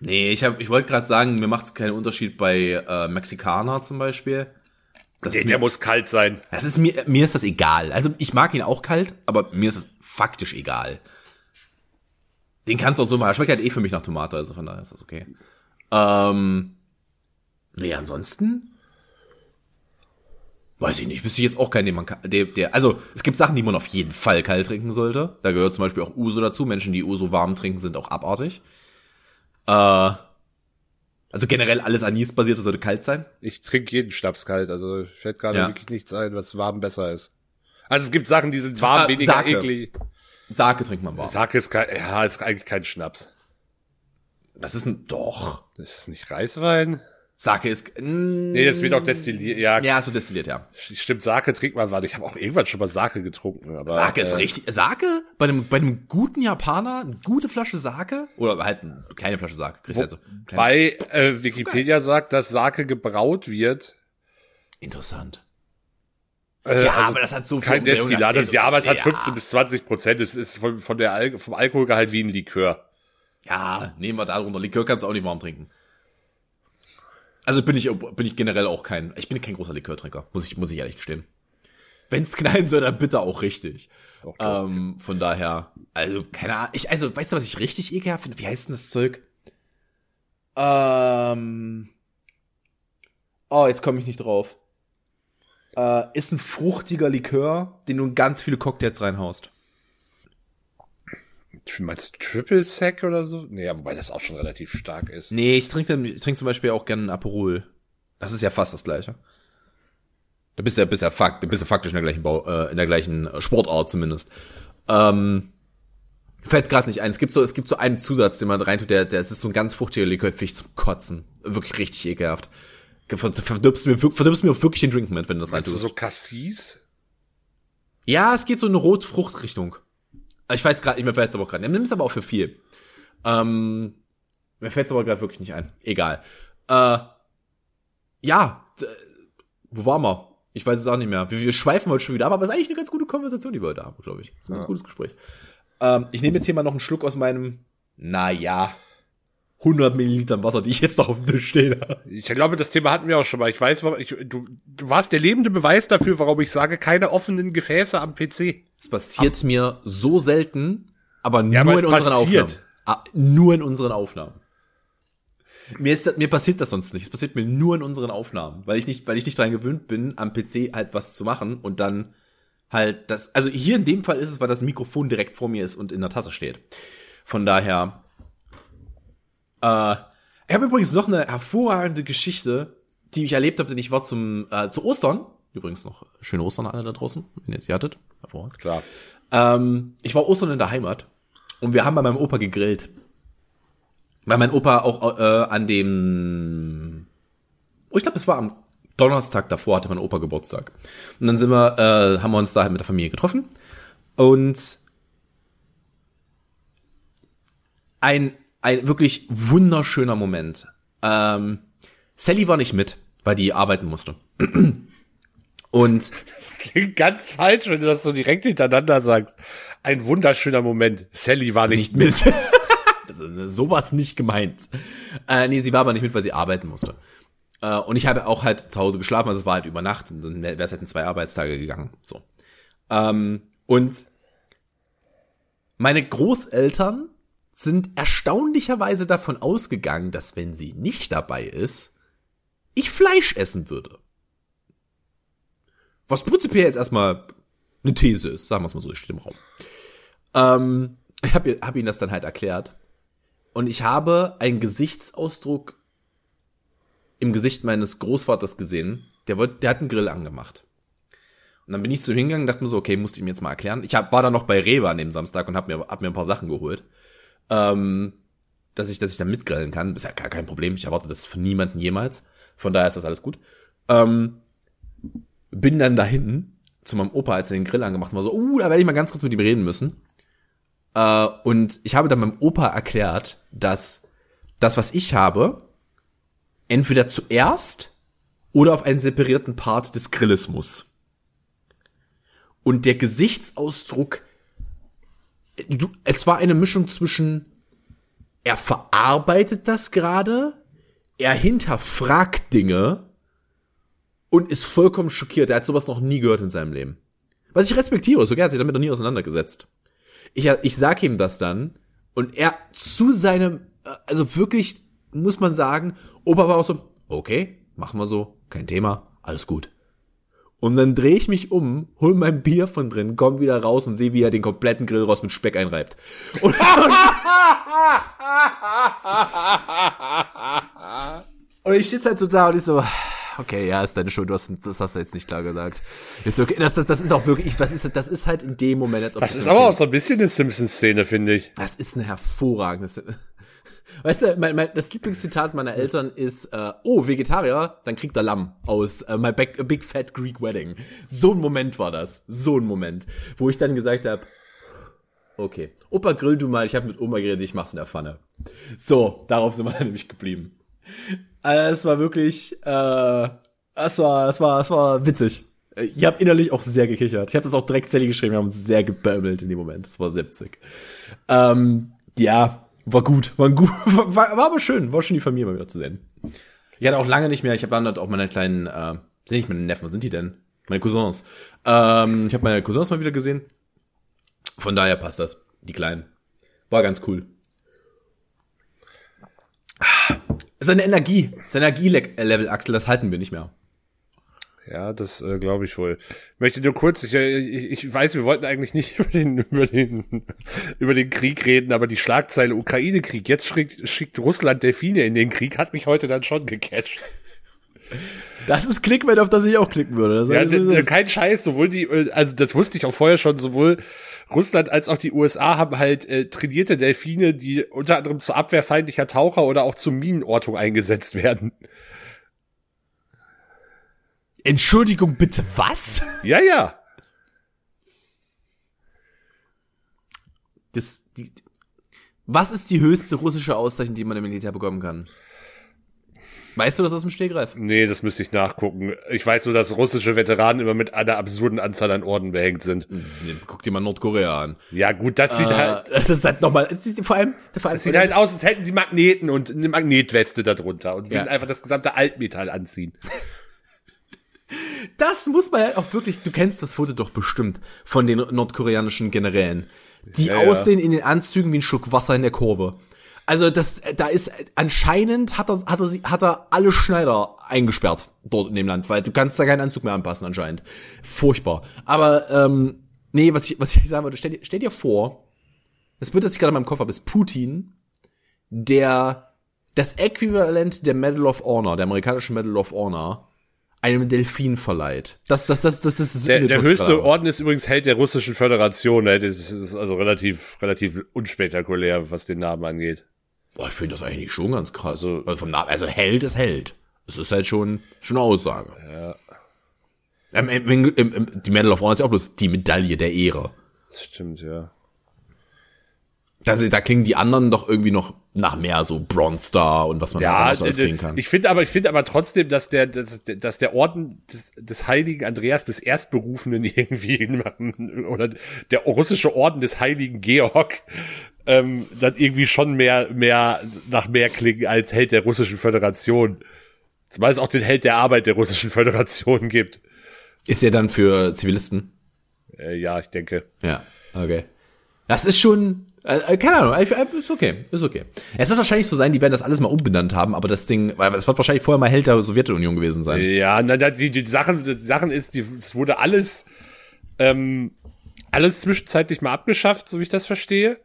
Nee, ich hab, ich wollte gerade sagen, mir macht es keinen Unterschied bei äh, Mexikaner zum Beispiel. Das Der, ist der mir, muss kalt sein. das ist mir, mir ist das egal. Also ich mag ihn auch kalt, aber mir ist es faktisch egal. Den kannst du auch so machen. Er schmeckt halt eh für mich nach Tomate, also von daher ist das okay. Ähm, nee, ansonsten weiß ich nicht. Wüsste ich jetzt auch keinen, den man, der, der, also es gibt Sachen, die man auf jeden Fall kalt trinken sollte. Da gehört zum Beispiel auch Uso dazu. Menschen, die Uso warm trinken, sind auch abartig. Äh, also generell alles Anis-basierte sollte kalt sein. Ich trinke jeden Schnaps kalt, also fällt gerade Ja. wirklich nichts ein, was warm besser ist. Also es gibt Sachen, die sind warm, Ah, weniger Sake. eklig. Sake trinkt man warm. Sake ist kein, ja, ist eigentlich kein Schnaps. Das ist ein, doch. Das ist nicht Reiswein. Sake ist. Mm, Nee, das wird auch destilliert. Ja, Ja, es wird destilliert, ja. stimmt, Sake trinkt man warte. Ich habe auch irgendwann schon mal Sake getrunken. Aber, Sake ist äh, richtig. Sake? Bei einem, bei einem guten Japaner, eine gute Flasche Sake? Oder halt eine kleine Flasche Sake. Kriegst du halt so. Bei äh, Wikipedia sagt, dass Sake gebraut wird. Interessant. Äh, Ja, also aber das hat so kein viel Umdrehung, Destillat. das ja, aber es hat ja. 15 bis 20 Prozent. Es ist von, von der Al vom Alkoholgehalt wie ein Likör. Ja, nehmen wir da drunter. Likör kannst du auch nicht warm trinken. Also bin ich, bin ich generell auch kein, ich bin kein großer Likörtrinker, muss ich, muss ich ehrlich gestehen. Wenn's knallen soll, dann bitte auch richtig. Doch, Ähm, von daher, also, keine Ahnung, ich, also, weißt du, was ich richtig ekelhaft finde? Wie heißt denn das Zeug? Ähm, oh, jetzt komme ich nicht drauf. Äh, ist ein fruchtiger Likör, den du in ganz viele Cocktails reinhaust. Meinst du Triple Sec oder so? Nee, ja, wobei das auch schon relativ stark ist. Nee, ich trinke ich trink zum Beispiel auch gerne einen Aperol. Das ist ja fast das gleiche. Da bist du ja, bist ja, fakt, bist du faktisch in der gleichen Bau, äh, in der gleichen äh, Sportart zumindest. Ähm, fällt gerade nicht ein. Es gibt so, es gibt so einen Zusatz, den man reintut, der, der es ist so ein ganz fruchtiger Likör, finde ich zum Kotzen. Wirklich richtig ekelhaft. Ver- Verdirbst mir, verdirbst mir wirklich den Drink mit, wenn du das reintust. so Cassis? Ja, es geht so in eine Rotfruchtrichtung. Ich weiß gerade nicht, mir fällt es aber gerade. Nimm es aber auch für viel. Ähm, mir fällt es aber gerade wirklich nicht ein. Egal. Äh, ja, wo waren wir? Ich weiß es auch nicht mehr. Wir, wir schweifen heute schon wieder ab, aber es ist eigentlich eine ganz gute Konversation, die wir heute haben, glaube ich. Das ist ein ganz gutes Gespräch. Ähm, ich nehme jetzt hier mal noch einen Schluck aus meinem, naja, 100 Millilitern Wasser, die ich jetzt noch auf dem Tisch stehen habe. Ich glaube, das Thema hatten wir auch schon mal. Ich weiß, ich, du, du warst der lebende Beweis dafür, warum ich sage, keine offenen Gefäße am PC. Es passiert mir so selten, aber nur aber in unseren passiert. Aufnahmen. Ah, nur in unseren Aufnahmen. Mir, ist, mir passiert das sonst nicht. Es passiert mir nur in unseren Aufnahmen, weil ich nicht, weil ich nicht daran gewöhnt bin, am PC halt was zu machen und dann halt das. Also hier in dem Fall ist es, weil das Mikrofon direkt vor mir ist und in der Tasse steht. Von daher. Äh, ich habe übrigens noch eine hervorragende Geschichte, die ich erlebt habe, denn ich war zum äh, zu Ostern. Übrigens noch schöne Ostern alle da draußen, wenn ihr die hattet. Hervorragend. Klar. Ähm, ich war Ostern in der Heimat und wir haben bei meinem Opa gegrillt. Weil mein Opa auch äh, an dem, oh, ich glaube, es war am Donnerstag davor hatte mein Opa Geburtstag. Und dann sind wir, äh, haben wir uns da halt mit der Familie getroffen und ein, ein wirklich wunderschöner Moment. Ähm, Sally war nicht mit, weil die arbeiten musste. Und Das klingt ganz falsch, wenn du das so direkt hintereinander sagst. Ein wunderschöner Moment. Sally war nicht, nicht mit. Sowas nicht gemeint. Äh, nee, sie war aber nicht mit, weil sie arbeiten musste. Äh, und ich habe auch halt zu Hause geschlafen, also es war halt über Nacht, und dann wäre es halt in zwei Arbeitstage gegangen. So. Ähm, und meine Großeltern sind erstaunlicherweise davon ausgegangen, dass wenn sie nicht dabei ist, ich Fleisch essen würde. Was prinzipiell jetzt erstmal eine These ist, sagen wir es mal so, steht im Raum. Ähm, ich habe hab ihnen das dann halt erklärt. Und ich habe einen Gesichtsausdruck im Gesicht meines Großvaters gesehen. Der, wollte, der hat einen Grill angemacht. Und dann bin ich zu ihm hingegangen dachte mir so, okay, musste ich ihm jetzt mal erklären. Ich hab, war dann noch bei Rewe an dem Samstag und hab mir, hab mir ein paar Sachen geholt. Ähm, dass ich, dass ich dann mitgrillen kann. Ist ja gar kein Problem. Ich erwarte das von niemandem jemals. Von daher ist das alles gut. Ähm, bin dann da hinten zu meinem Opa, als er den Grill angemacht hat, war so, uh, da werde ich mal ganz kurz mit ihm reden müssen. Äh, und ich habe dann meinem Opa erklärt, dass das, was ich habe, entweder zuerst oder auf einen separierten Part des Grilles muss. Und der Gesichtsausdruck, du, es war eine Mischung zwischen, er verarbeitet das gerade, er hinterfragt Dinge und ist vollkommen schockiert. Er hat sowas noch nie gehört in seinem Leben. Was ich respektiere, so er hat sich damit noch nie auseinandergesetzt. Ich, ich sag ihm das dann und er zu seinem, äh, also wirklich, muss man sagen, Opa war auch so, okay, machen wir so, kein Thema, alles gut. Und dann drehe ich mich um, hol mein Bier von drin, komm wieder raus und sehe, wie er den kompletten Grillrost mit Speck einreibt. Und, und ich sitze halt so da und ich so, okay, ja, ist deine Schuld, du hast, das hast du jetzt nicht klar gesagt. Ist okay, das, das, das ist auch wirklich, was ist, das ist halt in dem Moment, als ob Das ist aber auch so ein bisschen eine Simpsons-Szene, finde ich. das ist eine hervorragende Szene. Weißt du, mein, mein, das Lieblingszitat meiner Eltern ist, äh, oh, Vegetarier, dann kriegt er Lamm aus äh, My Big, Big Fat Greek Wedding. So ein Moment war das. So ein Moment. Wo ich dann gesagt habe, okay, Opa, grill du mal, ich habe mit Oma geredet, ich mach's in der Pfanne. So, darauf sind wir dann nämlich geblieben. Äh, es war wirklich, äh, es war, es war, es war witzig. Ich habe innerlich auch sehr gekichert. Ich habe das auch direkt Sally geschrieben, wir haben uns sehr gebömmelt in dem Moment. Das war 70. Ähm, ja, war gut, war gut, war, war aber schön, war schön die Familie mal wieder zu sehen. Ich hatte auch lange nicht mehr, ich habe dann auch meine kleinen, äh, sind nicht meine Neffen, was sind die denn? Meine Cousins. Ähm, ich habe meine Cousins mal wieder gesehen. Von daher passt das, die Kleinen. War ganz cool. Seine Energie, sein Energielevel, Axel, das halten wir nicht mehr. Ja, das äh, glaube ich wohl. Ich möchte nur kurz, ich, ich, ich weiß, wir wollten eigentlich nicht über den, über den, über den Krieg reden, aber die Schlagzeile Ukraine-Krieg, jetzt schickt, schickt Russland Delfine in den Krieg, hat mich heute dann schon gecatcht. Das ist Clickbait, auf das ich auch klicken würde. Das Ja, ist- d- d- kein Scheiß, sowohl die, äh, also das wusste ich auch vorher schon, sowohl Russland als auch die USA haben halt äh, trainierte Delfine, die unter anderem zur Abwehr feindlicher Taucher oder auch zur Minenortung eingesetzt werden. Entschuldigung, bitte, was? Ja, ja. Das, die, was ist die höchste russische Auszeichnung, die man im Militär bekommen kann? Weißt du das aus dem Stegreif? Nee, das müsste ich nachgucken. Ich weiß nur, dass russische Veteranen immer mit einer absurden Anzahl an Orden behängt sind. Guck dir mal Nordkorea an. Ja, gut, das sieht halt, Äh, das ist halt nochmal, vor allem, vor allem das sieht halt aus, als hätten sie Magneten und eine Magnetweste darunter und würden Ja. einfach das gesamte Altmetall anziehen. das muss man ja auch wirklich, du kennst das Foto doch bestimmt von den nordkoreanischen Generälen. Die Ja, ja. aussehen in den Anzügen wie ein Schluck Wasser in der Kurve. Also das, da ist anscheinend hat er, hat er, sie- hat er alle Schneider eingesperrt dort in dem Land, weil du kannst da keinen Anzug mehr anpassen anscheinend. Furchtbar. Aber ähm, nee, was ich, was ich sagen wollte, stell dir, stell dir vor, das Bild, das ich gerade in meinem Kopf habe, ist Putin, der das Äquivalent der Medal of Honor, der amerikanischen Medal of Honor, einem Delfin verleiht. Das, das, das, das ist das Der, Image, der ich höchste. Orden ist übrigens Held der russischen Föderation. ne? Das ist also relativ, relativ unspektakulär, was den Namen angeht. Boah, ich finde das eigentlich schon ganz krass. Also, vom Namen, also Held ist Held. Das ist halt schon, schon eine Aussage. Ja. Ähm, im, im, im, die Medal of Honor ist ja auch bloß die Medaille der Ehre. Das stimmt, ja. Also, da klingen die anderen doch irgendwie noch nach mehr so Bronze Star und was man da Ja, so alles äh, kriegen kann. ich finde aber, ich finde aber trotzdem, dass der, dass, dass der Orden des, des heiligen Andreas des Erstberufenen irgendwie oder der russische Orden des heiligen Georg ähm, dann irgendwie schon mehr, mehr nach mehr klingen als Held der russischen Föderation. Zumal es auch den Held der Arbeit der russischen Föderation gibt. ist ja dann für Zivilisten. Äh, ja, ich denke. Ja, okay. Das ist schon, äh, keine Ahnung, äh, äh, ist okay, ist okay. Es wird wahrscheinlich so sein, die werden das alles mal umbenannt haben, aber das Ding, weil es wird wahrscheinlich vorher mal Held der Sowjetunion gewesen sein. Ja, na, die, die Sachen, die Sachen ist, die, es wurde alles, ähm, alles zwischenzeitlich mal abgeschafft, so wie ich das verstehe.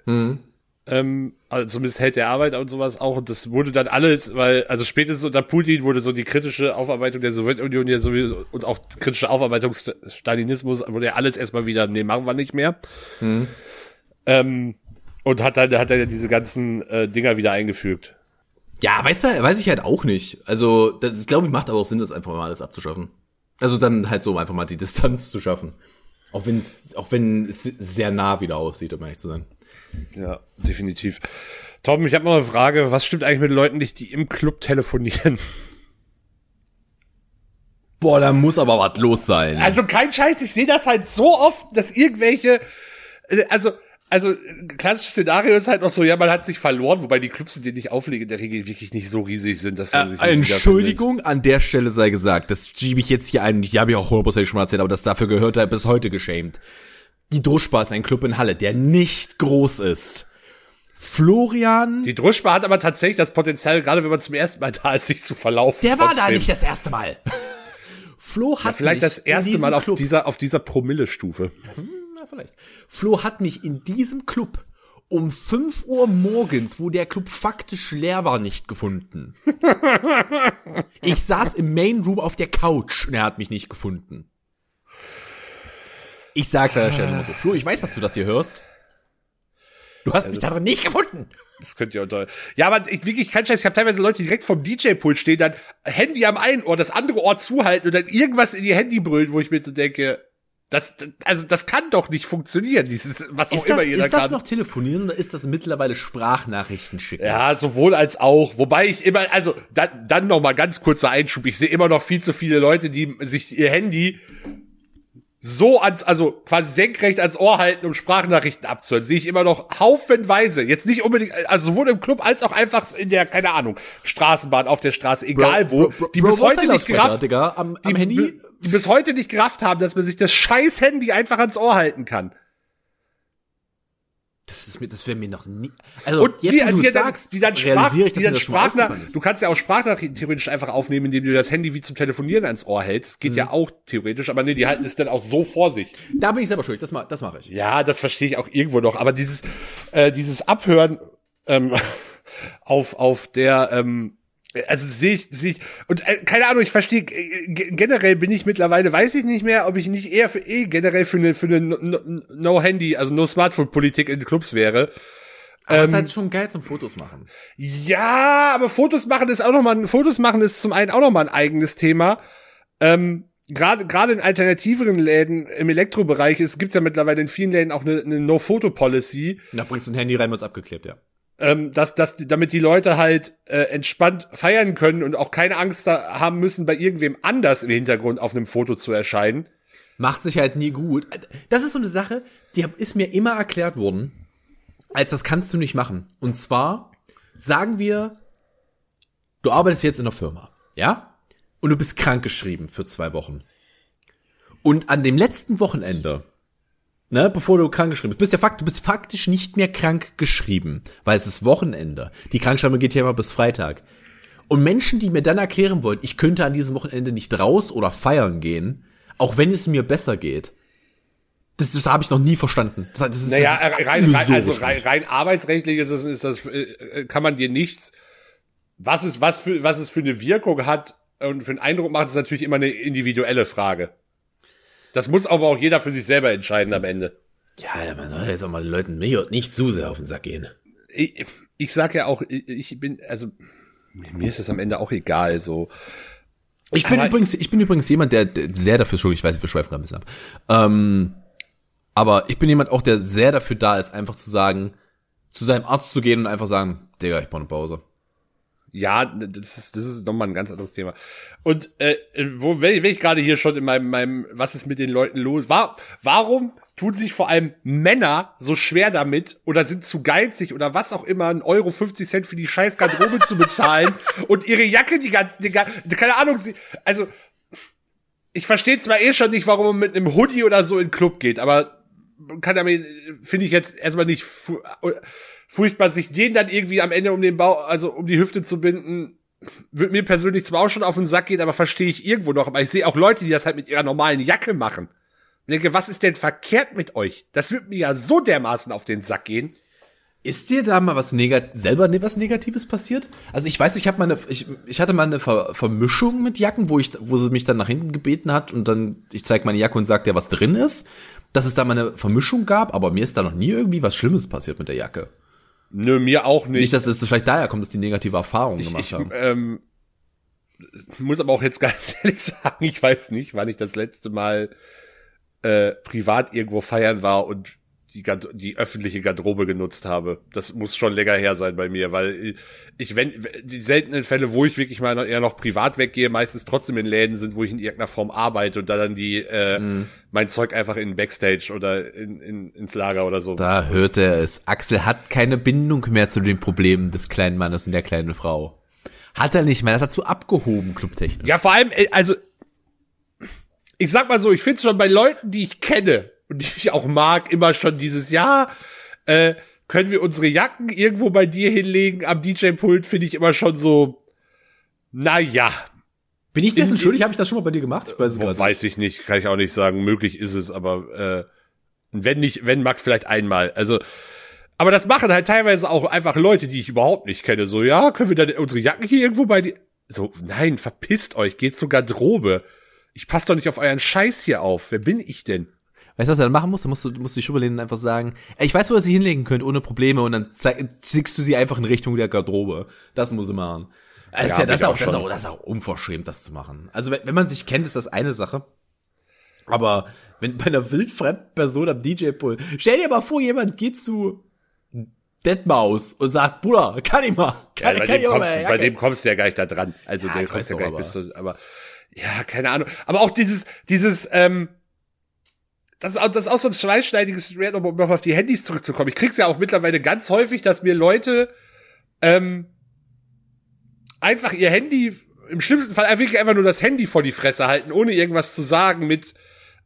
Ähm, also zumindest hält der Arbeit und sowas auch. Und das wurde dann alles, weil, also spätestens unter Putin wurde so die kritische Aufarbeitung der Sowjetunion ja sowieso und auch kritische Aufarbeitung St- Stalinismus wurde ja alles erstmal wieder, nee, machen wir nicht mehr. Ähm, und hat dann, hat dann ja diese ganzen äh, Dinger wieder eingefügt. Ja, weiß, da, weiß ich halt auch nicht. Also, das glaube ich, macht aber auch Sinn, das einfach mal alles abzuschaffen. Also dann halt so einfach mal die Distanz zu schaffen. Auch wenn es, auch wenn es sehr nah wieder aussieht, um ehrlich zu sein. Ja, definitiv. Tom, ich habe mal eine Frage. Was stimmt eigentlich mit Leuten nicht, die im Club telefonieren? Boah, da muss aber was los sein. Also kein Scheiß, ich sehe das halt so oft, dass irgendwelche, äh, also, also klassisches Szenario ist halt noch so, ja, man hat sich verloren, wobei die Clubs, in denen ich auflege, in der Regel wirklich nicht so riesig sind, dass Äh, Entschuldigung, an der Stelle sei gesagt, das schiebe ich jetzt hier ein, die habe ich auch hundertprozentig schon mal erzählt, aber das dafür gehört er bis heute geschämt. Die Druschbar ist ein Club in Halle, der nicht groß ist. Florian, Die Druschbar hat aber tatsächlich das Potenzial, gerade wenn man zum ersten Mal da ist, sich zu verlaufen. Der war da trotzdem. nicht das erste Mal. Flo hat Vielleicht mich das erste Mal auf Club, dieser, auf dieser Promille-Stufe. Ja, vielleicht. Flo hat mich in diesem Club um 5 Uhr morgens, wo der Club faktisch leer war, nicht gefunden. ich saß im Main Room auf der Couch und er hat mich nicht gefunden. Ich sag's an der Stelle nur so. Flo, ich weiß, dass du das hier hörst. Du hast mich darin nicht gefunden. Das könnt ihr unter. Ja, aber ich, wirklich kein Scheiß. Ich habe teilweise Leute, die direkt vom DJ-Pult stehen, dann Handy am einen Ohr, das andere Ohr zuhalten und dann irgendwas in ihr Handy brüllen, wo ich mir so denke, das, also das kann doch nicht funktionieren, dieses, was auch Ist immer das, jeder ist das kann. noch telefonieren oder ist das mittlerweile Sprachnachrichten schicken? Ja, sowohl als auch. Wobei ich immer, also dann, dann noch mal ganz kurzer Einschub. Ich sehe immer noch viel zu viele Leute, die sich ihr Handy so ans, also quasi senkrecht ans Ohr halten, um Sprachnachrichten abzuhören. Sehe ich immer noch haufenweise. Jetzt nicht unbedingt, also sowohl im Club als auch einfach in der, keine Ahnung, Straßenbahn, auf der Straße, egal wo, Bro, bro, die Bro, bis heute nicht gerafft, Digga, am, am die, Handy. die bis heute nicht gerafft haben, dass man sich das scheiß Handy einfach ans Ohr halten kann. Das ist mir, das wäre mir noch nie. Also Und jetzt, die, du die, dann, sagst, die dann, Sprach, ich, die dann Sprachnach aufgefallen ist. du kannst ja auch Sprachnachrichten theoretisch einfach aufnehmen, indem du das Handy wie zum Telefonieren ans Ohr hältst. Geht Mhm. ja auch theoretisch, aber nee, die halten es dann auch so vor sich. Da bin ich selber schuld. Das, ma das mache ich. Ja, das verstehe ich auch irgendwo noch, aber dieses, äh, dieses Abhören ähm, auf, auf der, ähm, also sehe ich, sehe ich, und äh, keine Ahnung, ich verstehe, äh, ge- generell bin ich mittlerweile, weiß ich nicht mehr, ob ich nicht eher für, eh generell für eine, für eine No- No- No-Handy, also No-Smartphone-Politik in Clubs wäre. Aber Ähm, es ist halt schon geil zum Fotos machen. Ja, aber Fotos machen ist auch noch mal Fotos machen ist zum einen auch noch mal ein eigenes Thema. Ähm, gerade gerade in alternativeren Läden im Elektrobereich ist gibt's ja mittlerweile in vielen Läden auch eine, eine No-Photo-Policy, Da bringst du ein Handy rein, wird's abgeklebt, ja. Ähm, dass dass damit die Leute halt äh, entspannt feiern können und auch keine Angst haben müssen, bei irgendwem anders im Hintergrund auf einem Foto zu erscheinen. Macht sich halt nie gut. Das ist so eine Sache, die ist mir immer erklärt worden, als das kannst du nicht machen. Und zwar sagen wir, du arbeitest jetzt in einer Firma, ja? Und du bist krankgeschrieben für zwei Wochen. Und an dem letzten Wochenende, ne, bevor du krankgeschrieben bist, bist ja fakt, du bist faktisch nicht mehr krank geschrieben, weil es ist Wochenende. Die Krankschreibung geht ja immer bis Freitag. Und Menschen, die mir dann erklären wollen, ich könnte an diesem Wochenende nicht raus oder feiern gehen, auch wenn es mir besser geht. Das, das habe ich noch nie verstanden. Das, das ist, Naja, das ist rein, rein, also rein, rein arbeitsrechtlich ist es, ist das, äh, kann man dir nichts, was es, was für, was es für eine Wirkung hat und für einen Eindruck macht, ist natürlich immer eine individuelle Frage. Das muss aber auch jeder für sich selber entscheiden am Ende. Ja, man soll jetzt auch mal den Leuten nicht zu sehr auf den Sack gehen. Ich, ich sag ja auch, ich bin, also, mir ist es am Ende auch egal, so. Ich bin Aber- übrigens, ich bin übrigens jemand, der, der sehr dafür schuldig, ich weiß, wir schweifen gerade ein bisschen ab. Ähm, aber ich bin jemand auch, der sehr dafür da ist, einfach zu sagen, zu seinem Arzt zu gehen und einfach sagen, Digga, ich brauche eine Pause. Ja, das ist, das ist nochmal ein ganz anderes Thema. Und äh, wo, wenn ich, wenn ich gerade hier schon in meinem, meinem, was ist mit den Leuten los? War, warum tun sich vor allem Männer so schwer damit oder sind zu geizig oder was auch immer, ein Euro 50 Cent für die scheiß Garderobe zu bezahlen und ihre Jacke die ganze, die, ganze- keine Ahnung, sie, also ich verstehe zwar eh schon nicht, warum man mit einem Hoodie oder so in den Club geht, aber kann damit, finde ich jetzt erstmal nicht fu furchtbar, sich den dann irgendwie am Ende um den Bau, also um die Hüfte zu binden, wird mir persönlich zwar auch schon auf den Sack gehen, aber verstehe ich irgendwo noch. Aber ich sehe auch Leute, die das halt mit ihrer normalen Jacke machen. Und denke, was ist denn verkehrt mit euch? Das wird mir ja so dermaßen auf den Sack gehen. Ist dir da mal was Negat selber ne- was Negatives passiert? Also ich weiß, ich habe mal eine, ich, ich hatte mal eine Ver Vermischung mit Jacken, wo ich, wo sie mich dann nach hinten gebeten hat und dann ich zeig meine Jacke und sag dir, was drin ist, dass es da mal eine Vermischung gab, aber mir ist da noch nie irgendwie was Schlimmes passiert mit der Jacke. Nö, mir auch nicht. Nicht, dass es vielleicht daher kommt, dass die negative Erfahrungen gemacht ich, haben. ähm, muss aber auch jetzt ganz ehrlich sagen, ich weiß nicht, wann ich das letzte Mal äh, privat irgendwo feiern war und die, Gard- die öffentliche Garderobe genutzt habe. Das muss schon länger her sein bei mir, weil ich, wenn, die seltenen Fälle, wo ich wirklich mal noch, eher noch privat weggehe, meistens trotzdem in Läden sind, wo ich in irgendeiner Form arbeite und da dann die, äh, Mhm. mein Zeug einfach in Backstage oder in, in, ins Lager oder so. Da hört er es. Axel hat keine Bindung mehr zu den Problemen des kleinen Mannes und der kleinen Frau. Hat er nicht mehr, das hat zu abgehoben, clubtechnisch. Ja, vor allem, äh, also, ich sag mal so, ich find's schon bei Leuten, die ich kenne und die ich auch mag, immer schon dieses Jahr, äh, können wir unsere Jacken irgendwo bei dir hinlegen am DJ-Pult, finde ich immer schon so, na ja, Bin ich dessen In- schuldig? Habe ich das schon mal bei dir gemacht? Ich weiß es weiß ich nicht, kann ich auch nicht sagen, möglich ist es, aber äh, wenn nicht, wenn mag vielleicht einmal. Also, aber das machen halt teilweise auch einfach Leute, die ich überhaupt nicht kenne. So, ja, können wir dann unsere Jacken hier irgendwo bei dir? So, nein, verpisst euch, geht zur Garderobe. Ich passe doch nicht auf euren Scheiß hier auf. Wer bin ich denn? Weißt du, was du dann machen musst? Dann musst du, musst du rüberlehnen und einfach sagen, ey, ich weiß, wo ihr sie hinlegen könnt, ohne Probleme, und dann ziehst du sie einfach in Richtung der Garderobe. Das musst du machen. Das, ist ja, das, ist auch, das, ist auch, das ist auch unverschämt, das zu machen. Also, wenn, wenn man sich kennt, ist das eine Sache. Aber wenn bei einer wildfremden Person am DJ-Pool, stell dir mal vor, jemand geht zu Deadmaus und sagt, Bruder, kann ich mal, kann, ja, bei, kann dem kommst, mal, bei dem kommst du ja gar nicht da dran. Also, ja, der kommst ja gar nicht bis zu, aber, ja, keine Ahnung. Aber auch dieses, dieses, ähm, das ist, auch, das ist auch so ein zweischneidiges Schwert, um noch auf die Handys zurückzukommen. Ich krieg's ja auch mittlerweile ganz häufig, dass mir Leute ähm, einfach ihr Handy, im schlimmsten Fall einfach nur das Handy vor die Fresse halten, ohne irgendwas zu sagen, mit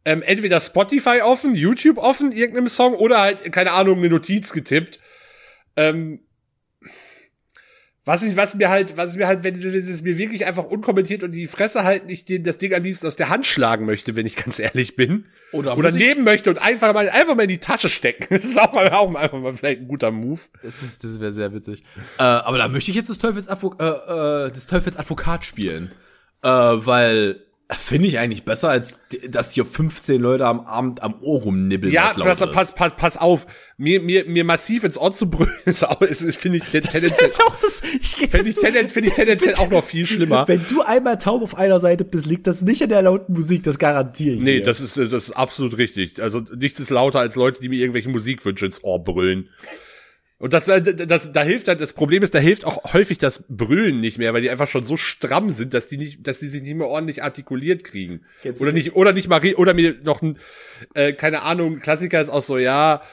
ähm, entweder Spotify offen, YouTube offen, irgendeinem Song, oder halt, keine Ahnung, eine Notiz getippt. Ähm, was ich, was mir halt, was mir halt, wenn, wenn es mir wirklich einfach unkommentiert und die Fresse halten, ich den, das Ding am liebsten aus der Hand schlagen möchte, wenn ich ganz ehrlich bin. Oder, oder nehmen möchte und einfach mal, einfach mal in die Tasche stecken. Das ist auch mal, auch einfach mal vielleicht ein guter Move. Das ist, das wäre sehr witzig. Äh, aber da möchte ich jetzt das Teufels, äh, äh, das Teufels Advokat spielen. Äh, weil Finde ich eigentlich besser, als dass hier 15 Leute am Abend am Ohr rumnibbeln. Ja, pass, pass, pass, pass auf. Mir, mir, mir massiv ins Ohr zu brüllen, ist auch, ist, finde ich tendenziell, finde ich, tenden, find ich tendenziell auch noch viel schlimmer. Wenn du einmal taub auf einer Seite bist, liegt das nicht in der lauten Musik, das garantiere ich Nee, dir. das ist, das ist absolut richtig. Also nichts ist lauter als Leute, die mir irgendwelche Musikwünsche ins Ohr brüllen. Und das, äh, das, da hilft dann, das Problem ist, da hilft auch häufig das Brüllen nicht mehr, weil die einfach schon so stramm sind, dass die nicht, dass die sich nicht mehr ordentlich artikuliert kriegen. Kennst oder nicht, oder nicht mal, oder mir noch ein, äh, keine Ahnung, Klassiker ist auch so, ja,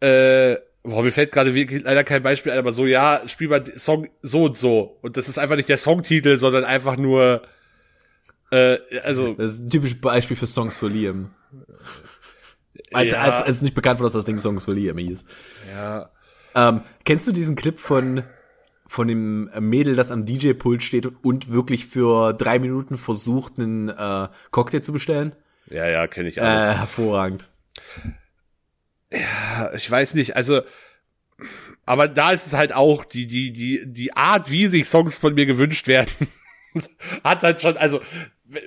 äh, boah, mir fällt gerade wirklich leider kein Beispiel ein, aber so, ja, spiel mal Song so und so. Und das ist einfach nicht der Songtitel, sondern einfach nur, äh, also. Das ist ein typisches Beispiel für Songs für Liam. Als, ja. als, als nicht bekannt war, dass das Ding Songs für Liam hieß. Ja. Ähm, kennst du diesen Clip von von dem Mädel, das am DJ-Pult steht und wirklich für drei Minuten versucht, einen äh, Cocktail zu bestellen? Ja, ja, kenne ich alles. Äh, hervorragend. Ja, ich weiß nicht, also aber da ist es halt auch die die die die Art, wie sich Songs von mir gewünscht werden, hat halt schon also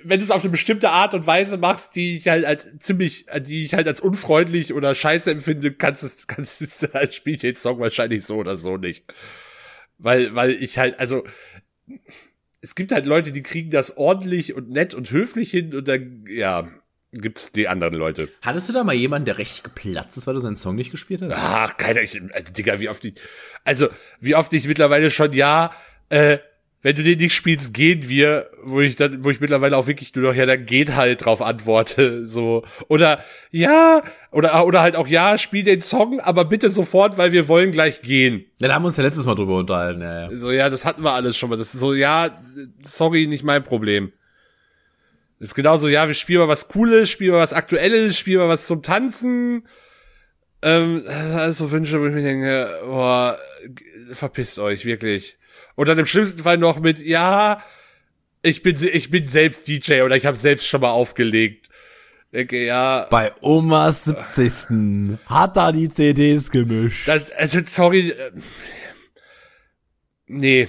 wenn du es auf eine bestimmte Art und Weise machst, die ich halt als ziemlich, die ich halt als unfreundlich oder scheiße empfinde, kannst es, kannst es als spielt den Song wahrscheinlich so oder so nicht. Weil, weil ich halt, also, es gibt halt Leute, die kriegen das ordentlich und nett und höflich hin und dann, ja, gibt's die anderen Leute. Hattest du da mal jemanden, der richtig geplatzt ist, weil du seinen Song nicht gespielt hast? Ach, keiner, ich, also, Digga, wie oft ich, also, wie oft ich mittlerweile schon, ja, äh, wenn du den nicht spielst, gehen wir, wo ich dann, wo ich mittlerweile auch wirklich nur noch, ja, dann geht halt drauf antworte, so. Oder, ja, oder, oder halt auch, ja, spiel den Song, aber bitte sofort, weil wir wollen gleich gehen. Ja, da haben wir uns ja letztes Mal drüber unterhalten, ja, ja. So, ja, das hatten wir alles schon mal. Das ist so, ja, sorry, nicht mein Problem. Das ist genauso, ja, wir spielen mal was Cooles, spielen mal was Aktuelles, spielen mal was zum Tanzen. Ähm, also Wünsche, wo ich mir denke, boah, verpisst euch, wirklich. Und dann im schlimmsten Fall noch mit, ja, ich bin, ich bin selbst DJ oder ich habe selbst schon mal aufgelegt. Denke, ja. Bei Omas 70. hat da die CDs gemischt. Das, also, sorry. Äh, nee.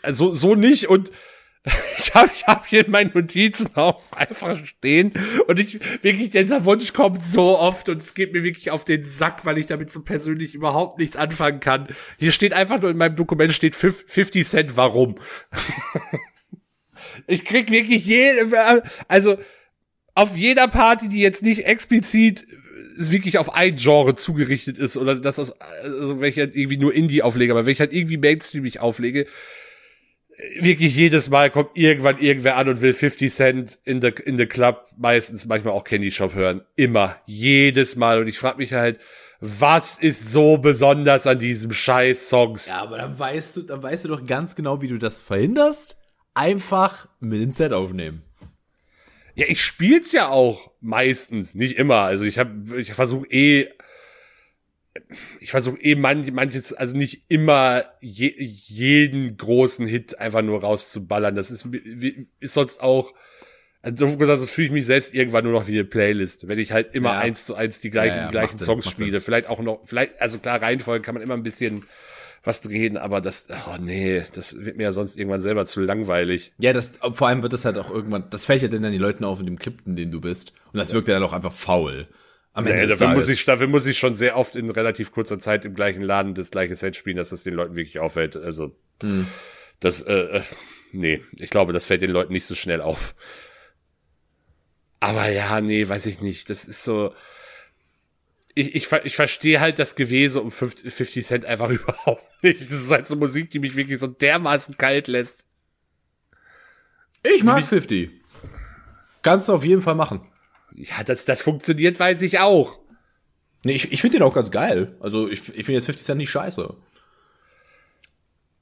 Also, so nicht und ich habe ich hab hier in meinen Notizen auch einfach stehen und ich wirklich dieser Wunsch kommt so oft und es geht mir wirklich auf den Sack, weil ich damit so persönlich überhaupt nichts anfangen kann. Hier steht einfach nur in meinem Dokument steht 50 Cent warum. ich krieg wirklich jede also auf jeder Party, die jetzt nicht explizit wirklich auf ein Genre zugerichtet ist oder dass das also welche halt irgendwie nur Indie auflege, aber welche halt irgendwie Mainstreamig auflege, wirklich jedes Mal kommt irgendwann irgendwer an und will 50 Cent in the, in the Club, meistens manchmal auch Candy Shop hören. Immer. Jedes Mal. Und ich frage mich halt, was ist so besonders an diesem scheiß Songs? Ja, aber dann weißt du, dann weißt du doch ganz genau, wie du das verhinderst. Einfach mit ins Set aufnehmen. Ja, ich spiel's ja auch meistens, nicht immer. Also ich habe, ich versuche eh ich versuche eben manch, manches, also nicht immer je, jeden großen Hit einfach nur rauszuballern. Das ist, ist sonst auch, also so gesagt, das fühle ich mich selbst irgendwann nur noch wie eine Playlist, wenn ich halt immer ja. eins zu eins die gleichen, ja, ja, die gleichen Songs Sinn, spiele. Vielleicht auch noch, vielleicht, also klar, Reihenfolge kann man immer ein bisschen was drehen, aber das, oh nee, das wird mir ja sonst irgendwann selber zu langweilig. Ja, das, vor allem wird das halt auch irgendwann, das fällt ja dann an die Leuten auf in dem Clip, in dem du bist. Und das wirkt ja dann auch einfach faul. Am Ende Nee, des dafür, muss ich, dafür muss ich schon sehr oft in relativ kurzer Zeit im gleichen Laden das gleiche Set spielen, dass das den Leuten wirklich auffällt. Also, das, äh, äh, nee, ich glaube, das fällt den Leuten nicht so schnell auf. Aber ja, nee, weiß ich nicht. Das ist so. Ich, ich, ich verstehe halt das Gewese um 50 50 Cent einfach überhaupt nicht. Das ist halt so Musik, die mich wirklich so dermaßen kalt lässt. Ich mag 50. Kannst du auf jeden Fall machen. Ja, dass das funktioniert, weiß ich auch. Nee, ich, ich finde den auch ganz geil. Also ich, ich finde jetzt 50 Cent nicht scheiße.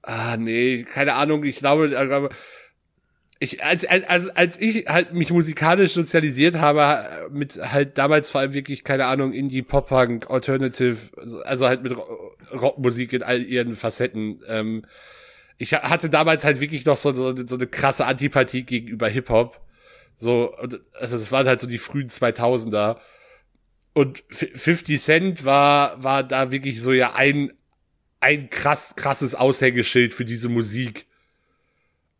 Ah, nee, keine Ahnung, ich glaube, äh, ich, als, als, als ich halt mich musikalisch sozialisiert habe, mit halt damals vor allem wirklich, keine Ahnung, Indie, Pop-Punk, Alternative, also halt mit Ro- Rockmusik in all ihren Facetten, ähm, ich ha- hatte damals halt wirklich noch so, so, so eine krasse Antipathie gegenüber Hip-Hop. So, also das waren halt so die frühen 2000er. Und F- 50 Cent war, war da wirklich so ja ein, ein krass, krasses Aushängeschild für diese Musik.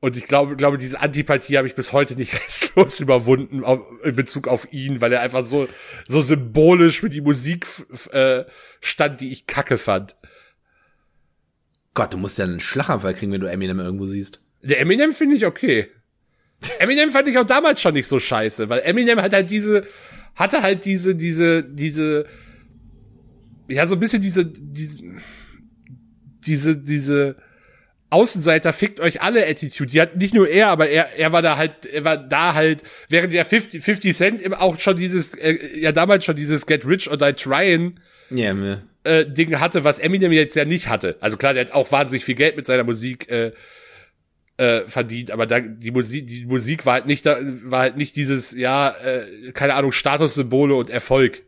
Und ich glaube, glaube, diese Antipathie habe ich bis heute nicht restlos überwunden auf, in Bezug auf ihn, weil er einfach so, so symbolisch für die Musik äh, stand, die ich kacke fand. Gott, du musst ja einen Schlaganfall kriegen, wenn du Eminem irgendwo siehst. Der Eminem finde ich okay. Eminem fand ich auch damals schon nicht so scheiße, weil Eminem hat halt diese, hatte halt diese, diese, diese, ja, so ein bisschen diese, diese, diese, diese Außenseiter fickt euch alle Attitude. Die hat nicht nur er, aber er, er war da halt, er war da halt, während der 50, 50 Cent eben auch schon dieses, äh, ja damals schon dieses Get Rich or Die Tryin' Ja, mir. äh, Ding hatte, was Eminem jetzt ja nicht hatte. Also klar, der hat auch wahnsinnig viel Geld mit seiner Musik äh, äh, verdient, aber da die Musik, die Musik war halt nicht da, war halt nicht dieses, ja, äh, keine Ahnung, Statussymbole und Erfolg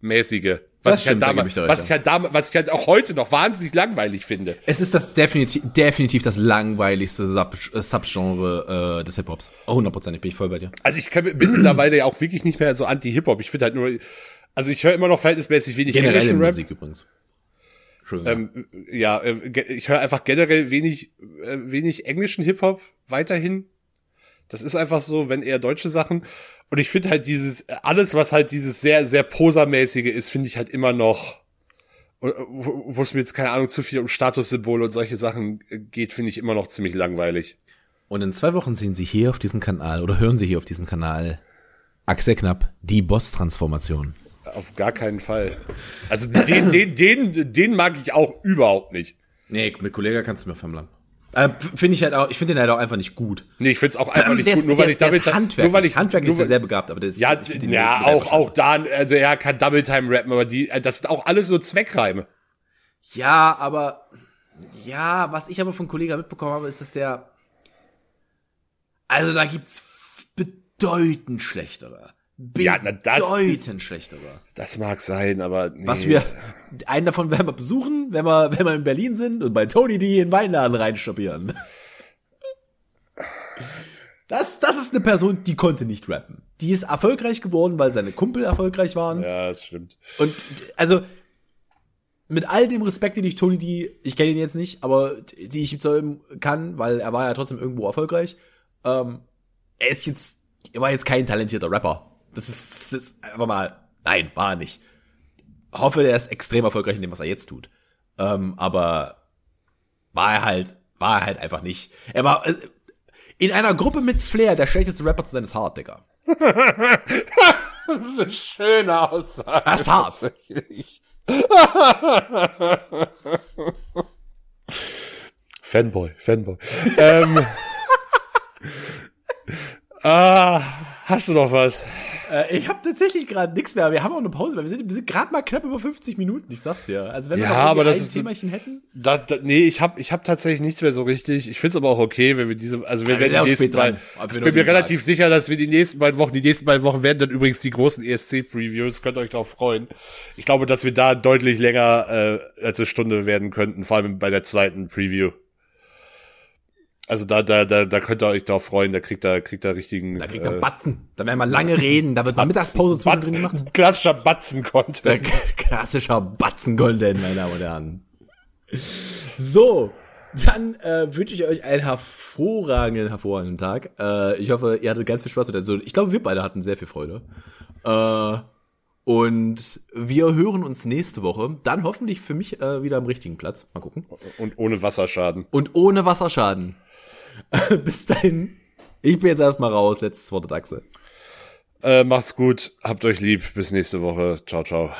mäßige. Was ich halt stimmt, da damals, was ich halt damals, was ich halt auch heute noch wahnsinnig langweilig finde. Es ist das definitiv, definitiv das langweiligste Sub, äh, Subgenre äh, des Hip-Hops. Oh, hundertprozentig bin ich voll bei dir. Also ich kann, bin mittlerweile ja auch wirklich nicht mehr so anti-Hip-Hop. Ich finde halt nur, also ich höre immer noch verhältnismäßig wenig Generell englischen Rap. Musik übrigens. Entschuldigung. Ähm, ja, äh, ich höre einfach generell wenig, äh, wenig englischen Hip-Hop weiterhin. Das ist einfach so, wenn eher deutsche Sachen. Und ich finde halt dieses, alles, was halt dieses sehr, sehr posermäßige ist, finde ich halt immer noch, äh, wo es mir jetzt, keine Ahnung, zu viel um Statussymbole und solche Sachen geht, finde ich immer noch ziemlich langweilig. Und in zwei Wochen sehen Sie hier auf diesem Kanal oder hören Sie hier auf diesem Kanal Axel Knapp, die Boss-Transformation. Auf gar keinen Fall. Also den, den, den, den mag ich auch überhaupt nicht. Nee, mit Kollega kannst du mir vermlangen. Äh, finde ich halt auch, ich finde den halt auch einfach nicht gut. Nee, ich find's auch einfach nicht der gut, ist, nur weil ich ist, damit, ist nur weil ich, handwerklich nur ist weil- sehr begabt, aber das Ja, ihn ja, auch, auch da, also er kann Double Time rappen, aber die, äh, das sind auch alles so Zweckreime. Ja, aber ja, was ich aber von Kollega mitbekommen habe, ist, dass der also da gibt's bedeutend schlechtere. Ja, na, das bedeutend schlechtere. Das mag sein, aber nee. Was wir einen davon werden wir besuchen, wenn wir wenn wir in Berlin sind und bei Tony die in den Weinladen reinstoppieren. Das, das ist eine Person, die konnte nicht rappen. Die ist erfolgreich geworden, weil seine Kumpel erfolgreich waren. Ja, das stimmt. Und also mit all dem Respekt, den ich Tony die, ich kenne ihn jetzt nicht, aber die ich ihm zollen kann, weil er war ja trotzdem irgendwo erfolgreich. Ähm, er ist jetzt, er war jetzt kein talentierter Rapper. Das ist, das ist einfach mal, nein, war er nicht. Hoffe, er ist extrem erfolgreich in dem, was er jetzt tut. Ähm, aber war er halt, war er halt einfach nicht. Er war äh, in einer Gruppe mit Flair der schlechteste Rapper zu sein ist hart, Digga. Das ist eine schöne Aussage. Das ist hart. Fanboy, Fanboy. ähm, ah, hast du noch was? Äh, ich habe tatsächlich gerade nichts mehr. Wir haben auch eine Pause, weil wir sind, wir sind gerade mal knapp über 50 Minuten. Ich sag's dir. Also wenn wir Ja, aber das ein ist- Themachen hätten. Da, da, nee, ich habe ich hab tatsächlich nichts mehr so richtig. Ich find's aber auch okay, wenn wir diese, also wir Ja, werden die nächsten wir ich bin mir relativ sicher, dass wir die nächsten beiden Wochen, die nächsten beiden Wochen werden dann übrigens die großen ESC-Previews, könnt ihr euch darauf freuen. Ich glaube, dass wir da deutlich länger äh, als eine Stunde werden könnten, vor allem bei der zweiten Preview. Also da, da, da, da könnt ihr euch darauf freuen, da kriegt er, kriegt er richtigen. Da kriegt er Batzen. Da werden wir lange reden. Da wird mal Mittagspause zwischendrin gemacht. Klassischer Batzen-Content. Klassischer Batzen-Golden, meine Damen und Herren. So, dann äh, wünsche ich euch einen hervorragenden, hervorragenden Tag. Äh, ich hoffe, ihr hattet ganz viel Spaß mit der Episode. Ich glaube, wir beide hatten sehr viel Freude. Äh, Und wir hören uns nächste Woche. Dann hoffentlich für mich äh, wieder am richtigen Platz. Mal gucken. Und ohne Wasserschaden. Und ohne Wasserschaden. Bis dahin. Ich bin jetzt erstmal raus. Letztes Wort, Axel. Äh, macht's gut, habt euch lieb, bis nächste Woche. Ciao, ciao.